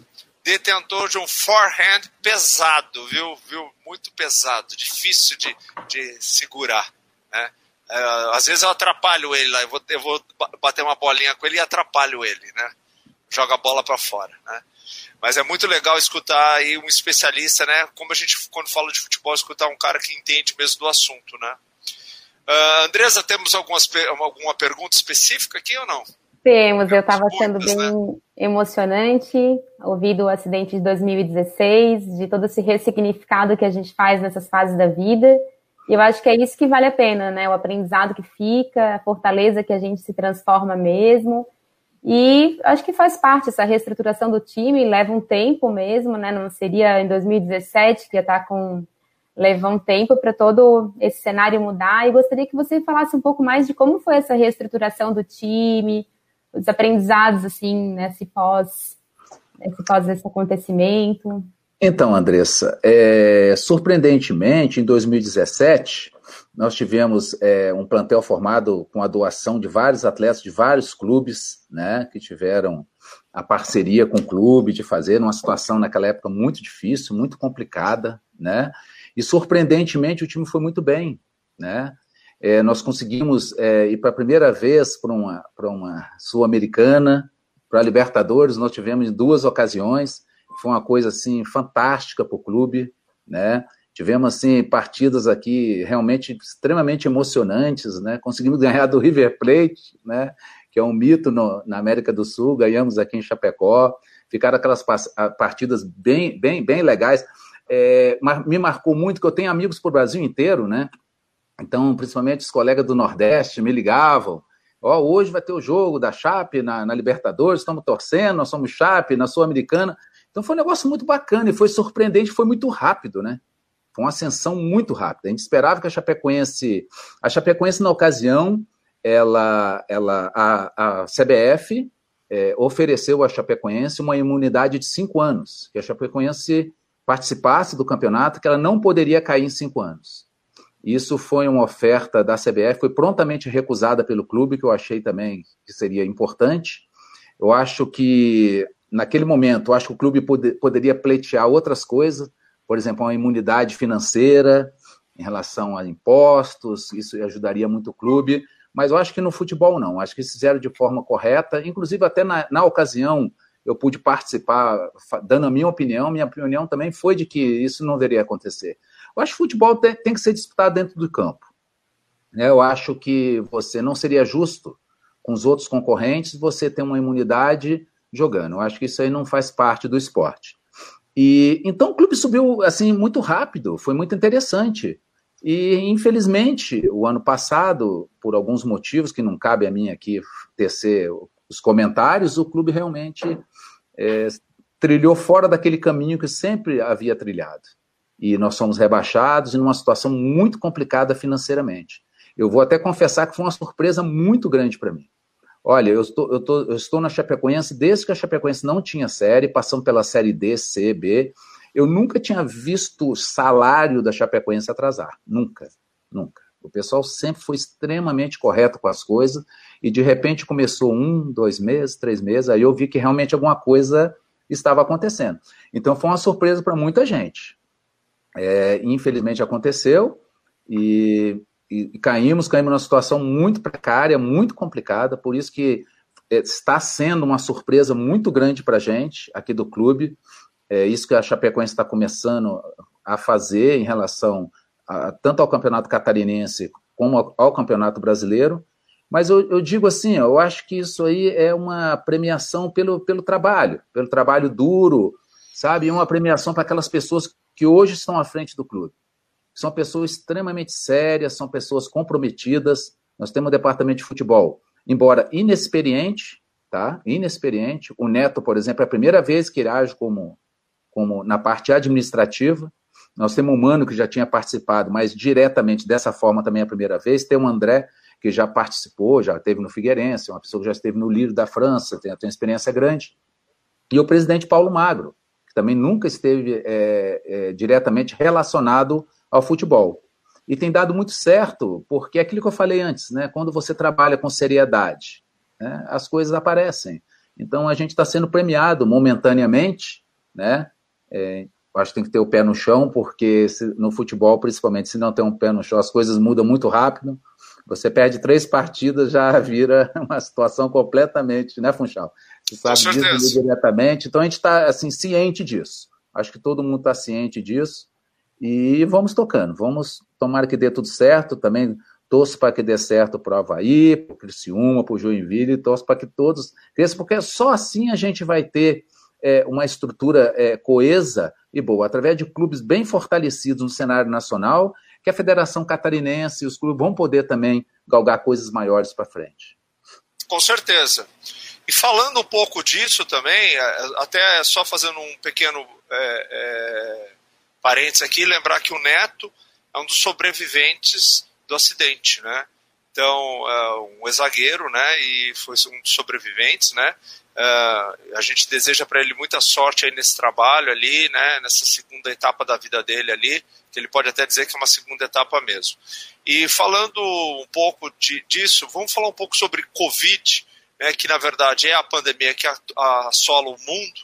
detentor de um forehand pesado, viu? viu? Muito pesado, difícil de, de segurar. Né? É, às vezes eu atrapalho ele lá, eu vou, eu vou bater uma bolinha com ele e atrapalho ele, né? Joga a bola para fora, né? Mas é muito legal escutar aí um especialista, né? Como a gente, quando fala de futebol, escutar um cara que entende mesmo do assunto, né? Uh, Andresa, temos algumas, alguma pergunta específica aqui ou não? Temos, eu estava sendo bem né? emocionante ouvir do acidente de 2016, de todo esse ressignificado que a gente faz nessas fases da vida. E eu acho que é isso que vale a pena, né? O aprendizado que fica, a fortaleza que a gente se transforma mesmo. E acho que faz parte essa reestruturação do time, leva um tempo mesmo, né? Não seria em 2017 que ia estar com. Leva um tempo para todo esse cenário mudar. E gostaria que você falasse um pouco mais de como foi essa reestruturação do time, os aprendizados, assim, nesse pós, nesse pós esse acontecimento. Então, Andressa, é, surpreendentemente, em 2017, nós tivemos é, um plantel formado com a doação de vários atletas de vários clubes, né, que tiveram a parceria com o clube de fazer numa situação naquela época muito difícil, muito complicada, né, e surpreendentemente o time foi muito bem, né, é, nós conseguimos é, ir para a primeira vez para uma, uma Sul-Americana, para Libertadores, nós tivemos em duas ocasiões, foi uma coisa assim fantástica para o clube, né? Tivemos assim partidas aqui realmente extremamente emocionantes, né? Conseguimos ganhar do River Plate, né? Que é um mito no, na América do Sul. Ganhamos aqui em Chapecó. Ficaram aquelas partidas bem, bem, bem legais. É, me marcou muito que eu tenho amigos para o Brasil inteiro, né? Então, principalmente os colegas do Nordeste me ligavam. Ó, oh, hoje vai ter o jogo da Chape na, na Libertadores, estamos torcendo, nós somos Chape na Sul-Americana. Então foi um negócio muito bacana e foi surpreendente, foi muito rápido, né? Foi uma ascensão muito rápida. A gente esperava que a Chapecoense, a Chapecoense na ocasião, ela, ela, a, a CBF é, ofereceu à Chapecoense uma imunidade de cinco anos, que a Chapecoense participasse do campeonato, que ela não poderia cair em cinco anos. Isso foi uma oferta da CBF, foi prontamente recusada pelo clube, que eu achei também que seria importante. Eu acho que naquele momento, acho que o clube pod poderia pleitear outras coisas, por exemplo, uma imunidade financeira em relação a impostos, isso ajudaria muito o clube, mas eu acho que no futebol não, acho que fizeram de forma correta, inclusive até na, na ocasião eu pude participar, dando a minha opinião, minha opinião também foi de que isso não deveria acontecer. Eu acho que o futebol tem, tem que ser disputado dentro do campo. Né? Eu acho que você não seria justo com os outros concorrentes você ter uma imunidade jogando. Eu acho que isso aí não faz parte do esporte. E então o clube subiu assim muito rápido, foi muito interessante. E infelizmente, o ano passado, por alguns motivos que não cabe a mim aqui tecer os comentários, o clube realmente é, trilhou fora daquele caminho que sempre havia trilhado. E nós fomos rebaixados em uma situação muito complicada financeiramente. Eu vou até confessar que foi uma surpresa muito grande para mim. Olha, eu estou, eu, eu estou na Chapecoense desde que a Chapecoense não tinha série, passando pela série D, C, B. Eu nunca tinha visto o salário da Chapecoense atrasar. Nunca, nunca. O pessoal sempre foi extremamente correto com as coisas e de repente começou um, dois meses, três meses, aí eu vi que realmente alguma coisa estava acontecendo. Então foi uma surpresa para muita gente. É, infelizmente aconteceu e e, caímos, caímos numa situação muito precária, muito complicada, por isso que é, está sendo uma surpresa muito grande para a gente aqui do clube. É isso que a Chapecoense está começando a fazer em relação a, tanto ao campeonato catarinense como ao, ao campeonato brasileiro. Mas eu, eu, digo assim, eu acho que isso aí é uma premiação pelo, pelo trabalho, pelo trabalho duro, sabe? E uma premiação para aquelas pessoas que hoje estão à frente do clube. São pessoas extremamente sérias, são pessoas comprometidas. Nós temos um departamento de futebol, embora inexperiente, tá? Inexperiente. O Neto, por exemplo, é a primeira vez que ele age como, como na parte administrativa. Nós temos um Mano que já tinha participado, mas diretamente dessa forma também é a primeira vez. Tem o André, que já participou, já esteve no Figueirense, uma pessoa que já esteve no Lírio da França, tem, tem uma experiência grande. E o presidente Paulo Magro, que também nunca esteve é, é, diretamente relacionado ao futebol. E tem dado muito certo, porque é aquilo que eu falei antes, né? quando você trabalha com seriedade, né? as coisas aparecem. Então a gente está sendo premiado momentaneamente, né? É, acho que tem que ter o pé no chão, porque se, no futebol, principalmente, se não tem um pé no chão, as coisas mudam muito rápido. Você perde três partidas, já vira uma situação completamente, né, Funchal? Você sabe disso diretamente. Então a gente está assim, ciente disso. Acho que todo mundo está ciente disso. E vamos tocando. Vamos tomar que dê tudo certo. Também torço para que dê certo para o Havaí, para o Criciúma, para o Joinville, torço para que todos cresçam, porque só assim a gente vai ter é, uma estrutura é, coesa e boa, através de clubes bem fortalecidos no cenário nacional que a Federação Catarinense e os clubes vão poder também galgar coisas maiores para frente. Com certeza. E falando um pouco disso também, é, até só fazendo um pequeno é, parênteses aqui, lembrar que o Neto é um dos sobreviventes do acidente, né? Então, é um ex-zagueiro, né? E foi um dos sobreviventes, né? Uh, a gente deseja para ele muita sorte aí nesse trabalho ali, né, nessa segunda etapa da vida dele ali, que ele pode até dizer que é uma segunda etapa mesmo. E falando um pouco de, disso, vamos falar um pouco sobre Covid, né, que na verdade é a pandemia que assola o mundo,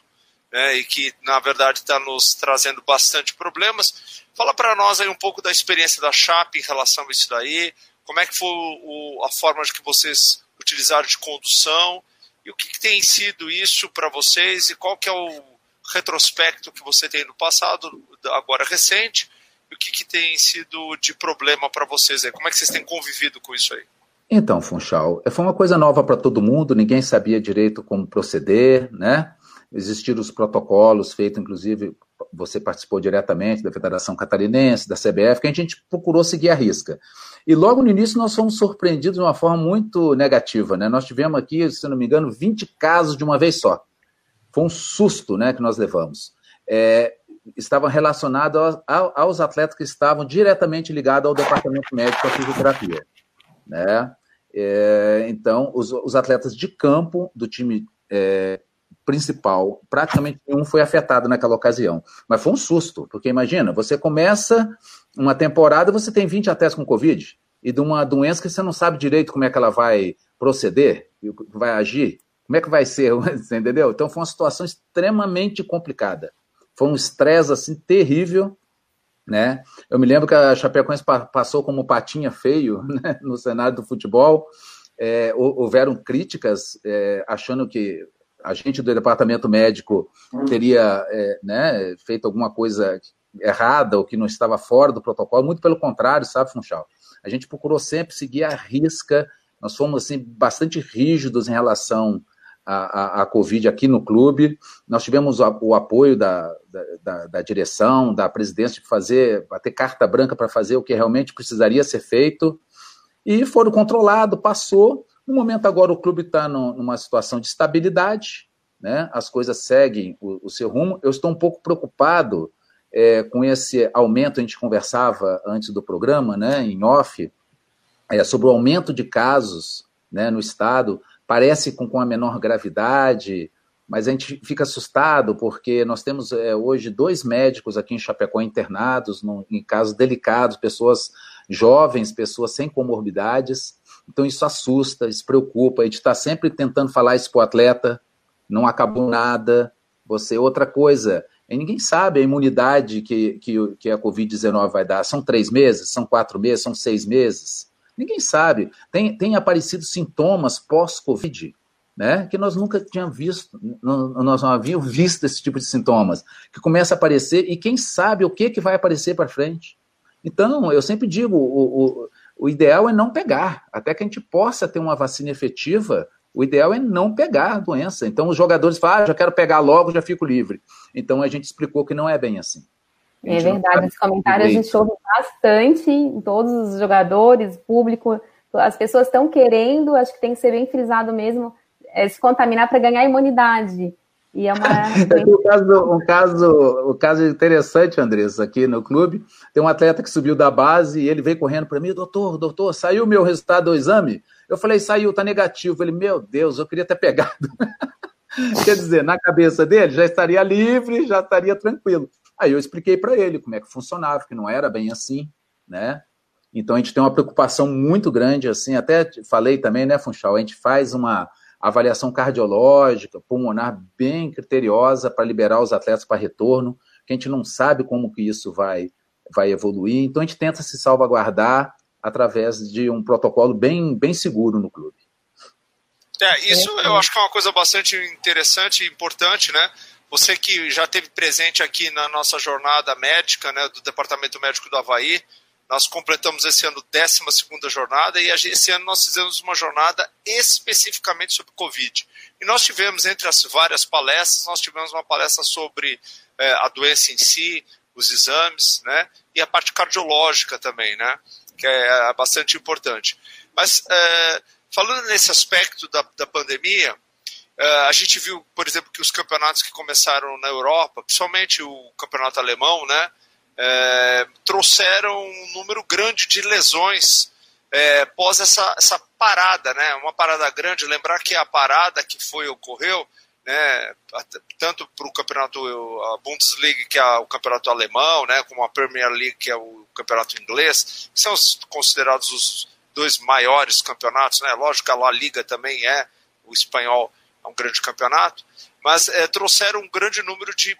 né, e que na verdade está nos trazendo bastante problemas. Fala para nós aí um pouco da experiência da Chape em relação a isso daí, como é que foi o, a forma de que vocês utilizaram de condução, e o que, que tem sido isso para vocês e qual que é o retrospecto que você tem no passado, agora recente, e o que, que tem sido de problema para vocês aí? Como é que vocês têm convivido com isso aí? Então, Funchal, foi uma coisa nova para todo mundo, ninguém sabia direito como proceder, né? Existiram os protocolos feitos, inclusive, você participou diretamente da Federação Catarinense, da CBF, que a gente procurou seguir a risca. E logo no início nós fomos surpreendidos de uma forma muito negativa. Né? Nós tivemos aqui, se não me engano, 20 casos de uma vez só. Foi um susto né, que nós levamos. É, estava relacionado aos, aos, atletas que estavam diretamente ligados ao departamento médico da fisioterapia. Né? É, então, os, os, atletas de campo do time é, principal, praticamente nenhum foi afetado naquela ocasião. Mas foi um susto, porque imagina, você começa uma temporada, você tem 20 atletas com Covid, e de uma doença que você não sabe direito como é que ela vai proceder, vai agir, como é que vai ser, entendeu? Então foi uma situação extremamente complicada. Foi um estresse assim terrível, né? Eu me lembro que a Chapecoense passou como patinha feio né? no cenário do futebol. É, houveram críticas é, achando que a gente do departamento médico teria é, né, feito alguma coisa errada ou que não estava fora do protocolo, muito pelo contrário, sabe, Funchal? A gente procurou sempre seguir a risca, nós fomos assim, bastante rígidos em relação à, à, à Covid aqui no clube, nós tivemos o, o apoio da, da, da, direção, da presidência, de fazer, ter carta branca para fazer o que realmente precisaria ser feito, e foram controlados, passou, no momento agora o clube está numa situação de estabilidade, né? as coisas seguem o, o, seu rumo. Eu estou um pouco preocupado é, com esse aumento, a gente conversava antes do programa, né, em off, é, sobre o aumento de casos né, no estado. Parece com, com a menor gravidade, mas a gente fica assustado porque nós temos é, hoje dois médicos aqui em Chapecó internados no, em casos delicados, pessoas jovens, pessoas sem comorbidades. Então isso assusta, isso preocupa. A gente está sempre tentando falar isso para o atleta, não acabou nada. Você, outra coisa, ninguém sabe a imunidade que, que, que a Covid-19 vai dar. São três meses, são quatro meses, são seis meses? Ninguém sabe. Tem, tem aparecido sintomas pós-Covid, né? Que nós nunca tínhamos visto, nós não havíamos visto esse tipo de sintomas, que começa a aparecer e quem sabe o que, que vai aparecer para frente. Então, eu sempre digo, o, o o ideal é não pegar. Até que a gente possa ter uma vacina efetiva, o ideal é não pegar a doença. Então os jogadores falam, ah, já quero pegar logo, já fico livre. Então a gente explicou que não é bem assim. É verdade, esse comentário a gente ouve bastante em todos os jogadores, público, as pessoas estão querendo, acho que tem que ser bem frisado mesmo, é, se contaminar para ganhar imunidade. E é uma. um, caso, um, caso, um caso interessante, Andressa, aqui no clube. Tem um atleta que subiu da base e ele veio correndo para mim, doutor, doutor, saiu o meu resultado do exame? Eu falei, saiu, tá negativo. Ele, meu Deus, eu queria ter pegado. Quer dizer, na cabeça dele já estaria livre, já estaria tranquilo. Aí eu expliquei para ele como é que funcionava, que não era bem assim, né? Então a gente tem uma preocupação muito grande, assim, até falei também, né, Funchal, a gente faz uma avaliação cardiológica, pulmonar bem criteriosa para liberar os atletas para retorno, que a gente não sabe como que isso vai, vai evoluir, então a gente tenta se salvaguardar através de um protocolo bem, bem seguro no clube. É, isso eu acho que é uma coisa bastante interessante e importante, né? Você que já teve presente aqui na nossa jornada médica, né, do Departamento Médico do Havaí, nós completamos esse ano 12 jornada e esse ano nós fizemos uma jornada especificamente sobre Covid. E nós tivemos, entre as várias palestras, nós tivemos uma palestra sobre é, a doença em si, os exames, né? E a parte cardiológica também, né? Que é bastante importante. Mas, é, falando nesse aspecto da, da pandemia, é, a gente viu, por exemplo, que os campeonatos que começaram na Europa, principalmente o campeonato alemão, né? É, trouxeram um número grande de lesões é, pós essa, essa parada, né? Uma parada grande. Lembrar que a parada que foi ocorreu, né? Tanto para o campeonato a Bundesliga que é o campeonato alemão, né? Como a Premier League que é o campeonato inglês, que são considerados os dois maiores campeonatos, né? Lógico que a La Liga também é o espanhol é um grande campeonato, mas é, trouxeram um grande número de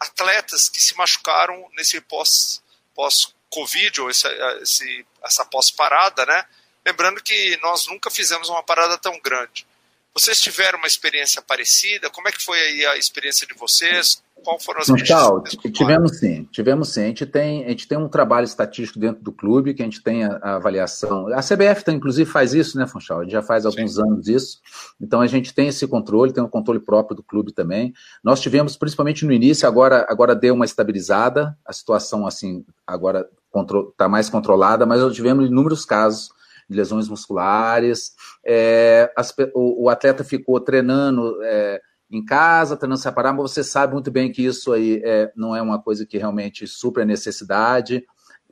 atletas que se machucaram nesse pós, pós-Covid, ou esse, esse, essa pós-parada, né? Lembrando que nós nunca fizemos uma parada tão grande. Vocês tiveram uma experiência parecida? Como é que foi aí a experiência de vocês? Qual foram as medidas? Tivemos sim, tivemos sim. A gente, tem, a gente tem um trabalho estatístico dentro do clube, que a gente tem a, a avaliação. A CBF, tá, inclusive, faz isso, né, Funchal? A gente já faz alguns sim. anos isso. Então a gente tem esse controle, tem um controle próprio do clube também. Nós tivemos, principalmente no início, agora, agora deu uma estabilizada, a situação assim, agora está mais controlada, mas nós tivemos inúmeros casos de lesões musculares. É, as, o, o, atleta ficou treinando é, em casa, treinando separado, mas você sabe muito bem que isso aí é, não é uma coisa que realmente supra a necessidade.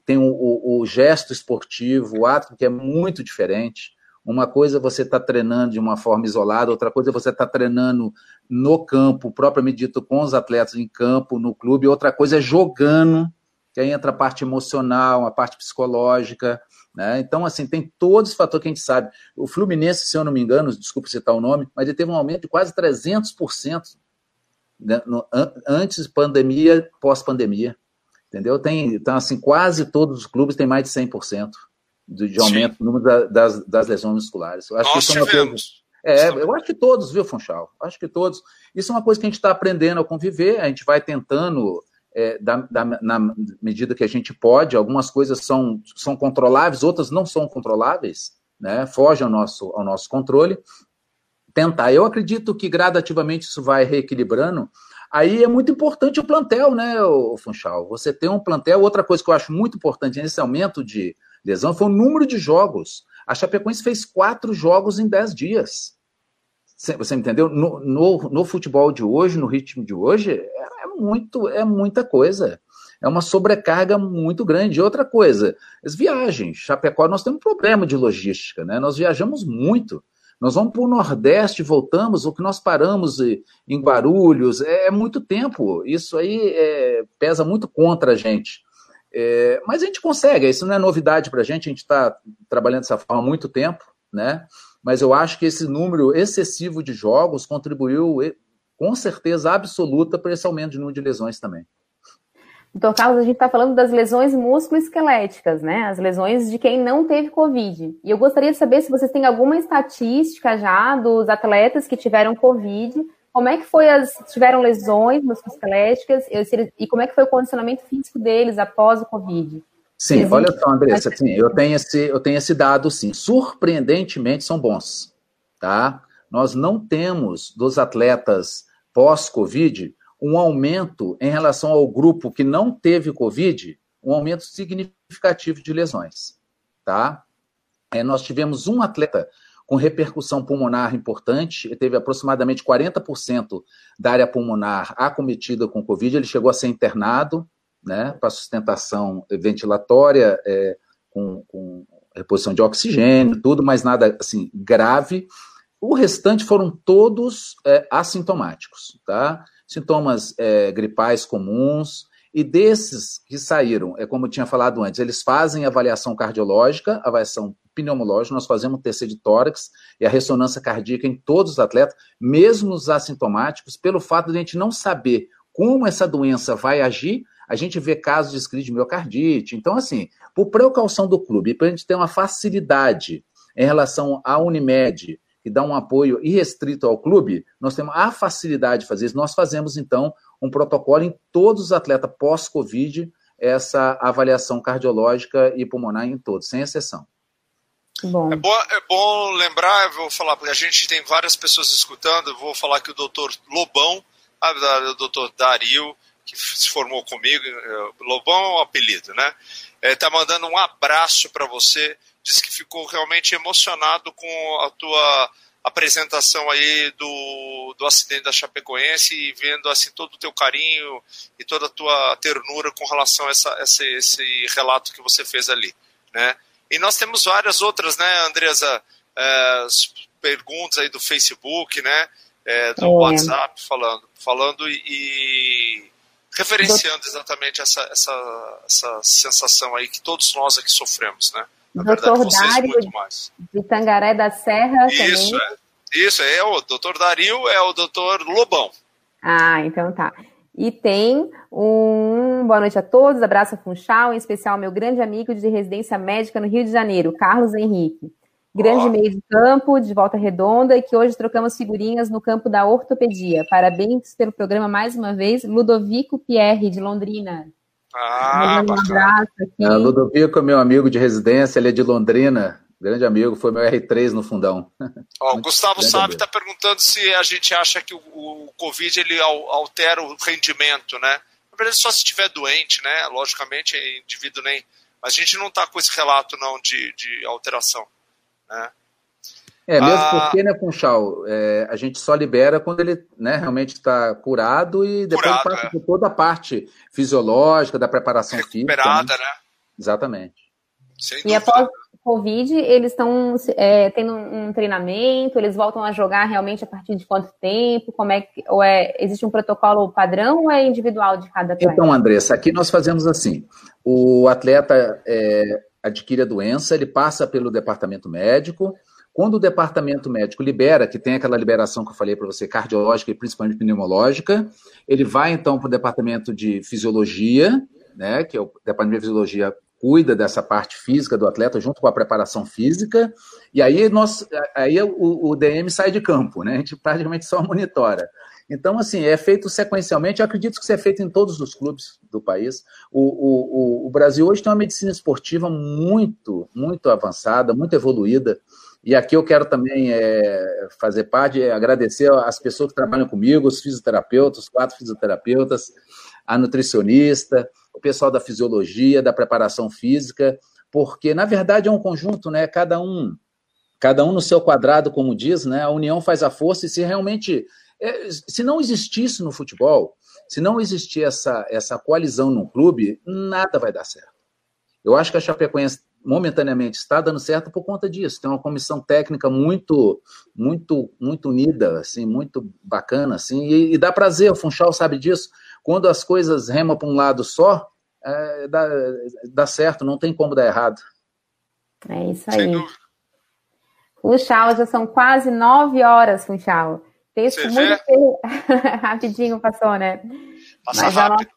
Tem o, o, o gesto esportivo, o ato que é muito diferente. Uma coisa é você está treinando de uma forma isolada, outra coisa é você está treinando no campo, propriamente dito, com os atletas em campo, no clube, outra coisa é jogando, que aí entra a parte emocional, a parte psicológica. Né? Então, assim, tem todos os fatores que a gente sabe. O Fluminense, se eu não me engano, desculpe citar o nome, mas ele teve um aumento de quase 300% né, no, antes pandemia, pós-pandemia. Entendeu? Tem, então, assim, quase todos os clubes têm mais de 100% de, de aumento no número da, das, das lesões musculares. Eu acho Nós que tivemos. É coisa, é, eu acho que todos, viu, Funchal? Acho que todos. Isso é uma coisa que a gente está aprendendo a conviver, a gente vai tentando é, da, da, na medida que a gente pode, algumas coisas são, são controláveis, outras não são controláveis, né? Foge ao nosso, ao nosso controle. Tentar. Eu acredito que gradativamente isso vai reequilibrando. Aí é muito importante o plantel, né, Funchal? Você tem um plantel. Outra coisa que eu acho muito importante nesse aumento de lesão foi o número de jogos. A Chapecoense fez quatro jogos em dez dias. Você entendeu? No, no, no, futebol de hoje, no ritmo de hoje, é, é, muito, é muita coisa. É uma sobrecarga muito grande. Outra coisa, as viagens. Chapecó, nós temos um problema de logística, né? Nós viajamos muito. Nós vamos para o Nordeste, voltamos, o que nós paramos em Guarulhos, é, é muito tempo. Isso aí é, pesa muito contra a gente. É, mas a gente consegue, isso não é novidade para a gente, a gente está trabalhando dessa forma há muito tempo, né? Mas eu acho que esse número excessivo de jogos contribuiu com certeza absoluta para esse aumento de número de lesões também. Doutor Carlos, a gente está falando das lesões musculoesqueléticas, né? As lesões de quem não teve Covid. E eu gostaria de saber se vocês têm alguma estatística já dos atletas que tiveram Covid. Como é que foi as tiveram lesões musculoesqueléticas e como é que foi o condicionamento físico deles após o Covid? Sim, olha só, Andressa, assim, eu, tenho esse, eu tenho esse dado, sim. Surpreendentemente são bons, tá? Nós não temos dos atletas pós-Covid um aumento em relação ao grupo que não teve Covid, um aumento significativo de lesões, tá? É, nós tivemos um atleta com repercussão pulmonar importante, teve aproximadamente 40% da área pulmonar acometida com Covid, ele chegou a ser internado, né, para sustentação ventilatória, é, com, com, reposição de oxigênio, tudo, mas nada assim grave. O restante foram todos é, assintomáticos, tá? Sintomas é, gripais comuns, e desses que saíram, é como eu tinha falado antes, eles fazem avaliação cardiológica, avaliação pneumológica, nós fazemos TC de tórax e a ressonância cardíaca em todos os atletas, mesmo os assintomáticos, pelo fato de a gente não saber como essa doença vai agir, a gente vê casos de crise de miocardite. Então, assim, por precaução do clube, para a gente ter uma facilidade em relação à Unimed, que dá um apoio irrestrito ao clube, nós temos a facilidade de fazer isso. Nós fazemos, então, um protocolo em todos os atletas pós-Covid, essa avaliação cardiológica e pulmonar em todos, sem exceção. Bom. É, bom, é bom lembrar, vou falar, porque a gente tem várias pessoas escutando, vou falar que o doutor Lobão, o doutor Dario, que se formou comigo, é, Lobão é o apelido, né? Está é, mandando um abraço para você, diz que ficou realmente emocionado com a tua apresentação aí do, do acidente da Chapecoense e vendo assim todo o teu carinho e toda a tua ternura com relação a essa, essa, esse relato que você fez ali, né? E nós temos várias outras, né, Andresa, é, perguntas aí do Facebook, né, é, do é. WhatsApp falando, falando e referenciando exatamente essa, essa, essa sensação aí que todos nós aqui sofremos, né? Na doutor verdade, Dário muito mais. de Tangaré da Serra Isso, também. é. Isso, é o doutor Dario, é o doutor Lobão. Ah, então tá. E tem um boa noite a todos, abraço a Funchal, em especial meu grande amigo de residência médica no Rio de Janeiro, Carlos Henrique. Grande oh. meio de campo, de volta redonda, e que hoje trocamos figurinhas no campo da ortopedia. Parabéns pelo programa mais uma vez, Ludovico Pierre, de Londrina. Ah, um abraço aqui. Ah, Ludovico é meu amigo de residência, ele é de Londrina. Grande amigo, foi meu R3 no fundão. Ó, o Gustavo Sabe está perguntando se a gente acha que o, o, Covid ele altera o rendimento, né? Na verdade, só se estiver doente, né? Logicamente, indivíduo nem. Mas a gente não está com esse relato não de, de alteração. Né? É, mesmo ah, porque, né, Funchal, é, a gente só libera quando ele né, realmente está curado e depois curado, passa é. por toda a parte fisiológica, da preparação Recuperada, física. Né? né? Exatamente. Sem e após o Covid, eles estão é, tendo um treinamento, eles voltam a jogar realmente a partir de quanto tempo? Como é que, ou é, existe um protocolo padrão ou é individual de cada atleta? Então, Andressa, aqui nós fazemos assim: o atleta é, adquire a doença, ele passa pelo departamento médico. Quando o departamento médico libera, que tem aquela liberação que eu falei para você, cardiológica e principalmente pneumológica, ele vai então para o departamento de fisiologia, né, que é o departamento de fisiologia cuida dessa parte física do atleta junto com a preparação física, e aí nós aí o, o DM sai de campo, né? A gente praticamente só monitora. Então, assim, é feito sequencialmente, eu acredito que isso é feito em todos os clubes do país. O, o, o Brasil hoje tem uma medicina esportiva muito, muito avançada, muito evoluída. E aqui eu quero também é, fazer parte, é, agradecer às pessoas que trabalham comigo, os fisioterapeutas, os quatro fisioterapeutas, a nutricionista, o pessoal da fisiologia, da preparação física, porque na verdade é um conjunto, né? Cada um, cada um no seu quadrado, como diz, né? A união faz a força e se realmente se não existisse no futebol, se não existir essa, essa coalizão no clube, nada vai dar certo. Eu acho que a Chapecoense momentaneamente está dando certo por conta disso. Tem uma comissão técnica muito, muito, muito unida, assim, muito bacana, assim, e, e dá prazer. O Funchal sabe disso. Quando as coisas remam para um lado só, é, dá, dá certo. Não tem como dar errado. É isso aí. Funchal, já são quase nove horas, Funchal. Texto Você muito rapidinho passou, né? Passa Mas rápido.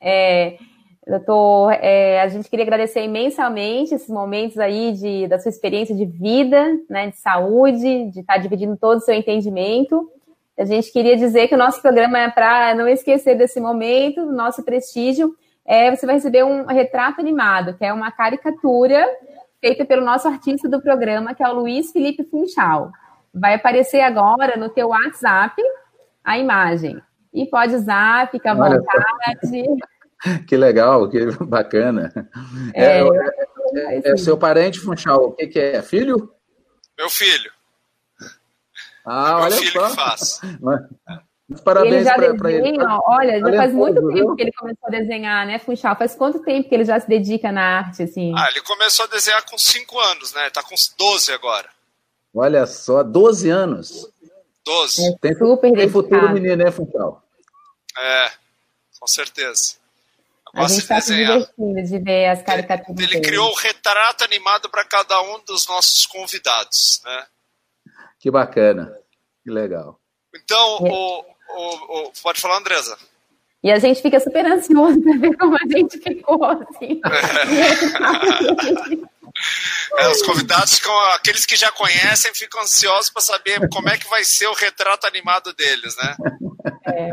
É, doutor, é, a gente queria agradecer imensamente esses momentos aí de, da sua experiência de vida, né, de saúde, de estar dividindo todo o seu entendimento. A gente queria dizer que o nosso programa é para não esquecer desse momento, nosso prestígio. é, você vai receber um retrato animado, que é uma caricatura feita pelo nosso artista do programa, que é o Luiz Felipe Funchal. Vai aparecer agora no teu WhatsApp a imagem. E pode usar, fica à Olha, vontade. Que legal, que bacana. É, é, é, é, seu parente, Funchal, o que, que é? Filho? Meu filho. Ah, Meu olha filho só. que faz. Parabéns para ele. Olha, já faz muito tempo viu? que ele começou a desenhar, né, Funchal? Faz quanto tempo que ele já se dedica na arte, assim? Ah, ele começou a desenhar com 5 anos, né? Tá com 12 agora. Olha só, 12 anos. 12. É tem, super tem futuro menino, né, Funchal? É, com certeza. Eu a gente está se divertindo de ver as caricaturas. Ele, ele criou o um retrato animado para cada um dos nossos convidados, né? Que bacana, que legal. Então, é. o, o, o, pode falar, Andresa. E a gente fica super ansioso para ver como a gente ficou, assim. É, os convidados ficam, aqueles que já conhecem, ficam ansiosos para saber como é que vai ser o retrato animado deles, né? É.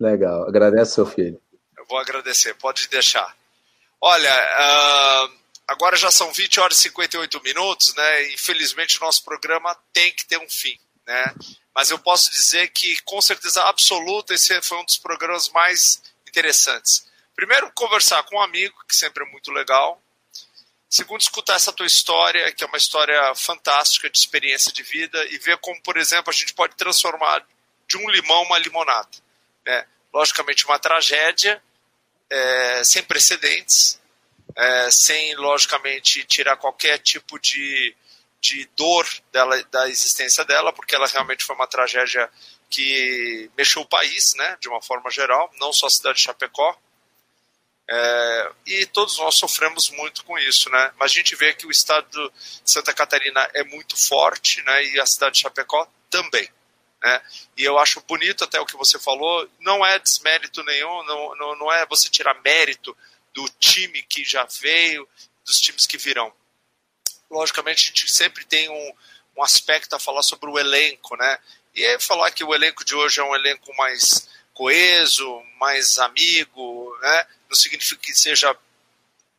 Legal, agradece seu filho. Eu vou agradecer, pode deixar. Olha, uh, agora já são 20 horas e 58 minutos, né? Infelizmente o nosso programa tem que ter um fim, né? mas eu posso dizer que, com certeza absoluta, esse foi um dos programas mais interessantes. Primeiro, conversar com um amigo, que sempre é muito legal. Segundo, escutar essa tua história, que é uma história fantástica de experiência de vida, e ver como, por exemplo, a gente pode transformar de um limão uma limonada. Né? Logicamente, uma tragédia é, sem precedentes, é, sem, logicamente, tirar qualquer tipo de de dor dela, da existência dela, porque ela realmente foi uma tragédia que mexeu o país, né, de uma forma geral, não só a cidade de Chapecó. É, e todos nós sofremos muito com isso, né? Mas a gente vê que o estado de Santa Catarina é muito forte, né? E a cidade de Chapecó também. Né? E eu acho bonito até o que você falou, não é desmérito nenhum, não, não, não é você tirar mérito do time que já veio, dos times que virão logicamente, a gente sempre tem um, um aspecto a falar sobre o elenco, né? E é falar que o elenco de hoje é um elenco mais coeso, mais amigo, né? Não significa que seja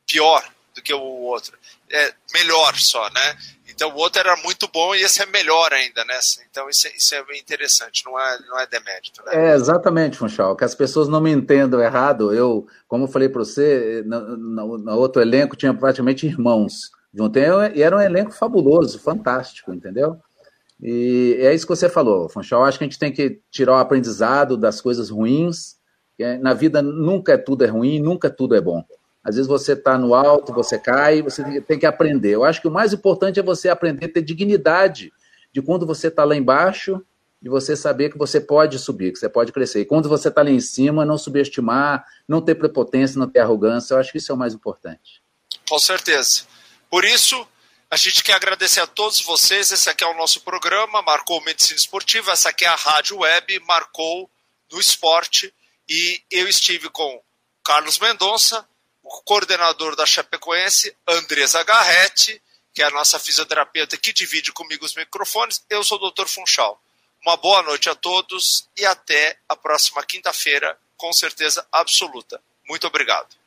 pior do que o outro. É melhor só, né? Então o outro era muito bom e esse é melhor ainda, né? Então isso, é, isso é bem interessante, não é, não é demérito. Né? É exatamente, Funchal, que as pessoas não me entendam errado. Eu, como eu falei para você, no, outro elenco tinha praticamente irmãos. Juntei, e era um elenco fabuloso, fantástico, entendeu? E é isso que você falou, Funchal. Acho que a gente tem que tirar o aprendizado das coisas ruins. Na vida nunca é tudo é ruim, nunca tudo é bom. Às vezes você está no alto, você cai, você tem que aprender. Eu acho que o mais importante é você aprender a ter dignidade de quando você está lá embaixo, de você saber que você pode subir, que você pode crescer. E quando você está lá em cima, não subestimar, não ter prepotência, não ter arrogância. Eu acho que isso é o mais importante. Com certeza. Por isso, a gente quer agradecer a todos vocês. Esse aqui é o nosso programa, Marcou Medicina Esportiva. Essa aqui é a Rádio Web, Marcou no Esporte. E eu estive com Carlos Mendonça, o coordenador da Chapecoense, Andresa Garretti, que é a nossa fisioterapeuta que divide comigo os microfones. Eu sou o Dr. Funchal. Uma boa noite a todos e até a próxima quinta-feira, com certeza absoluta. Muito obrigado.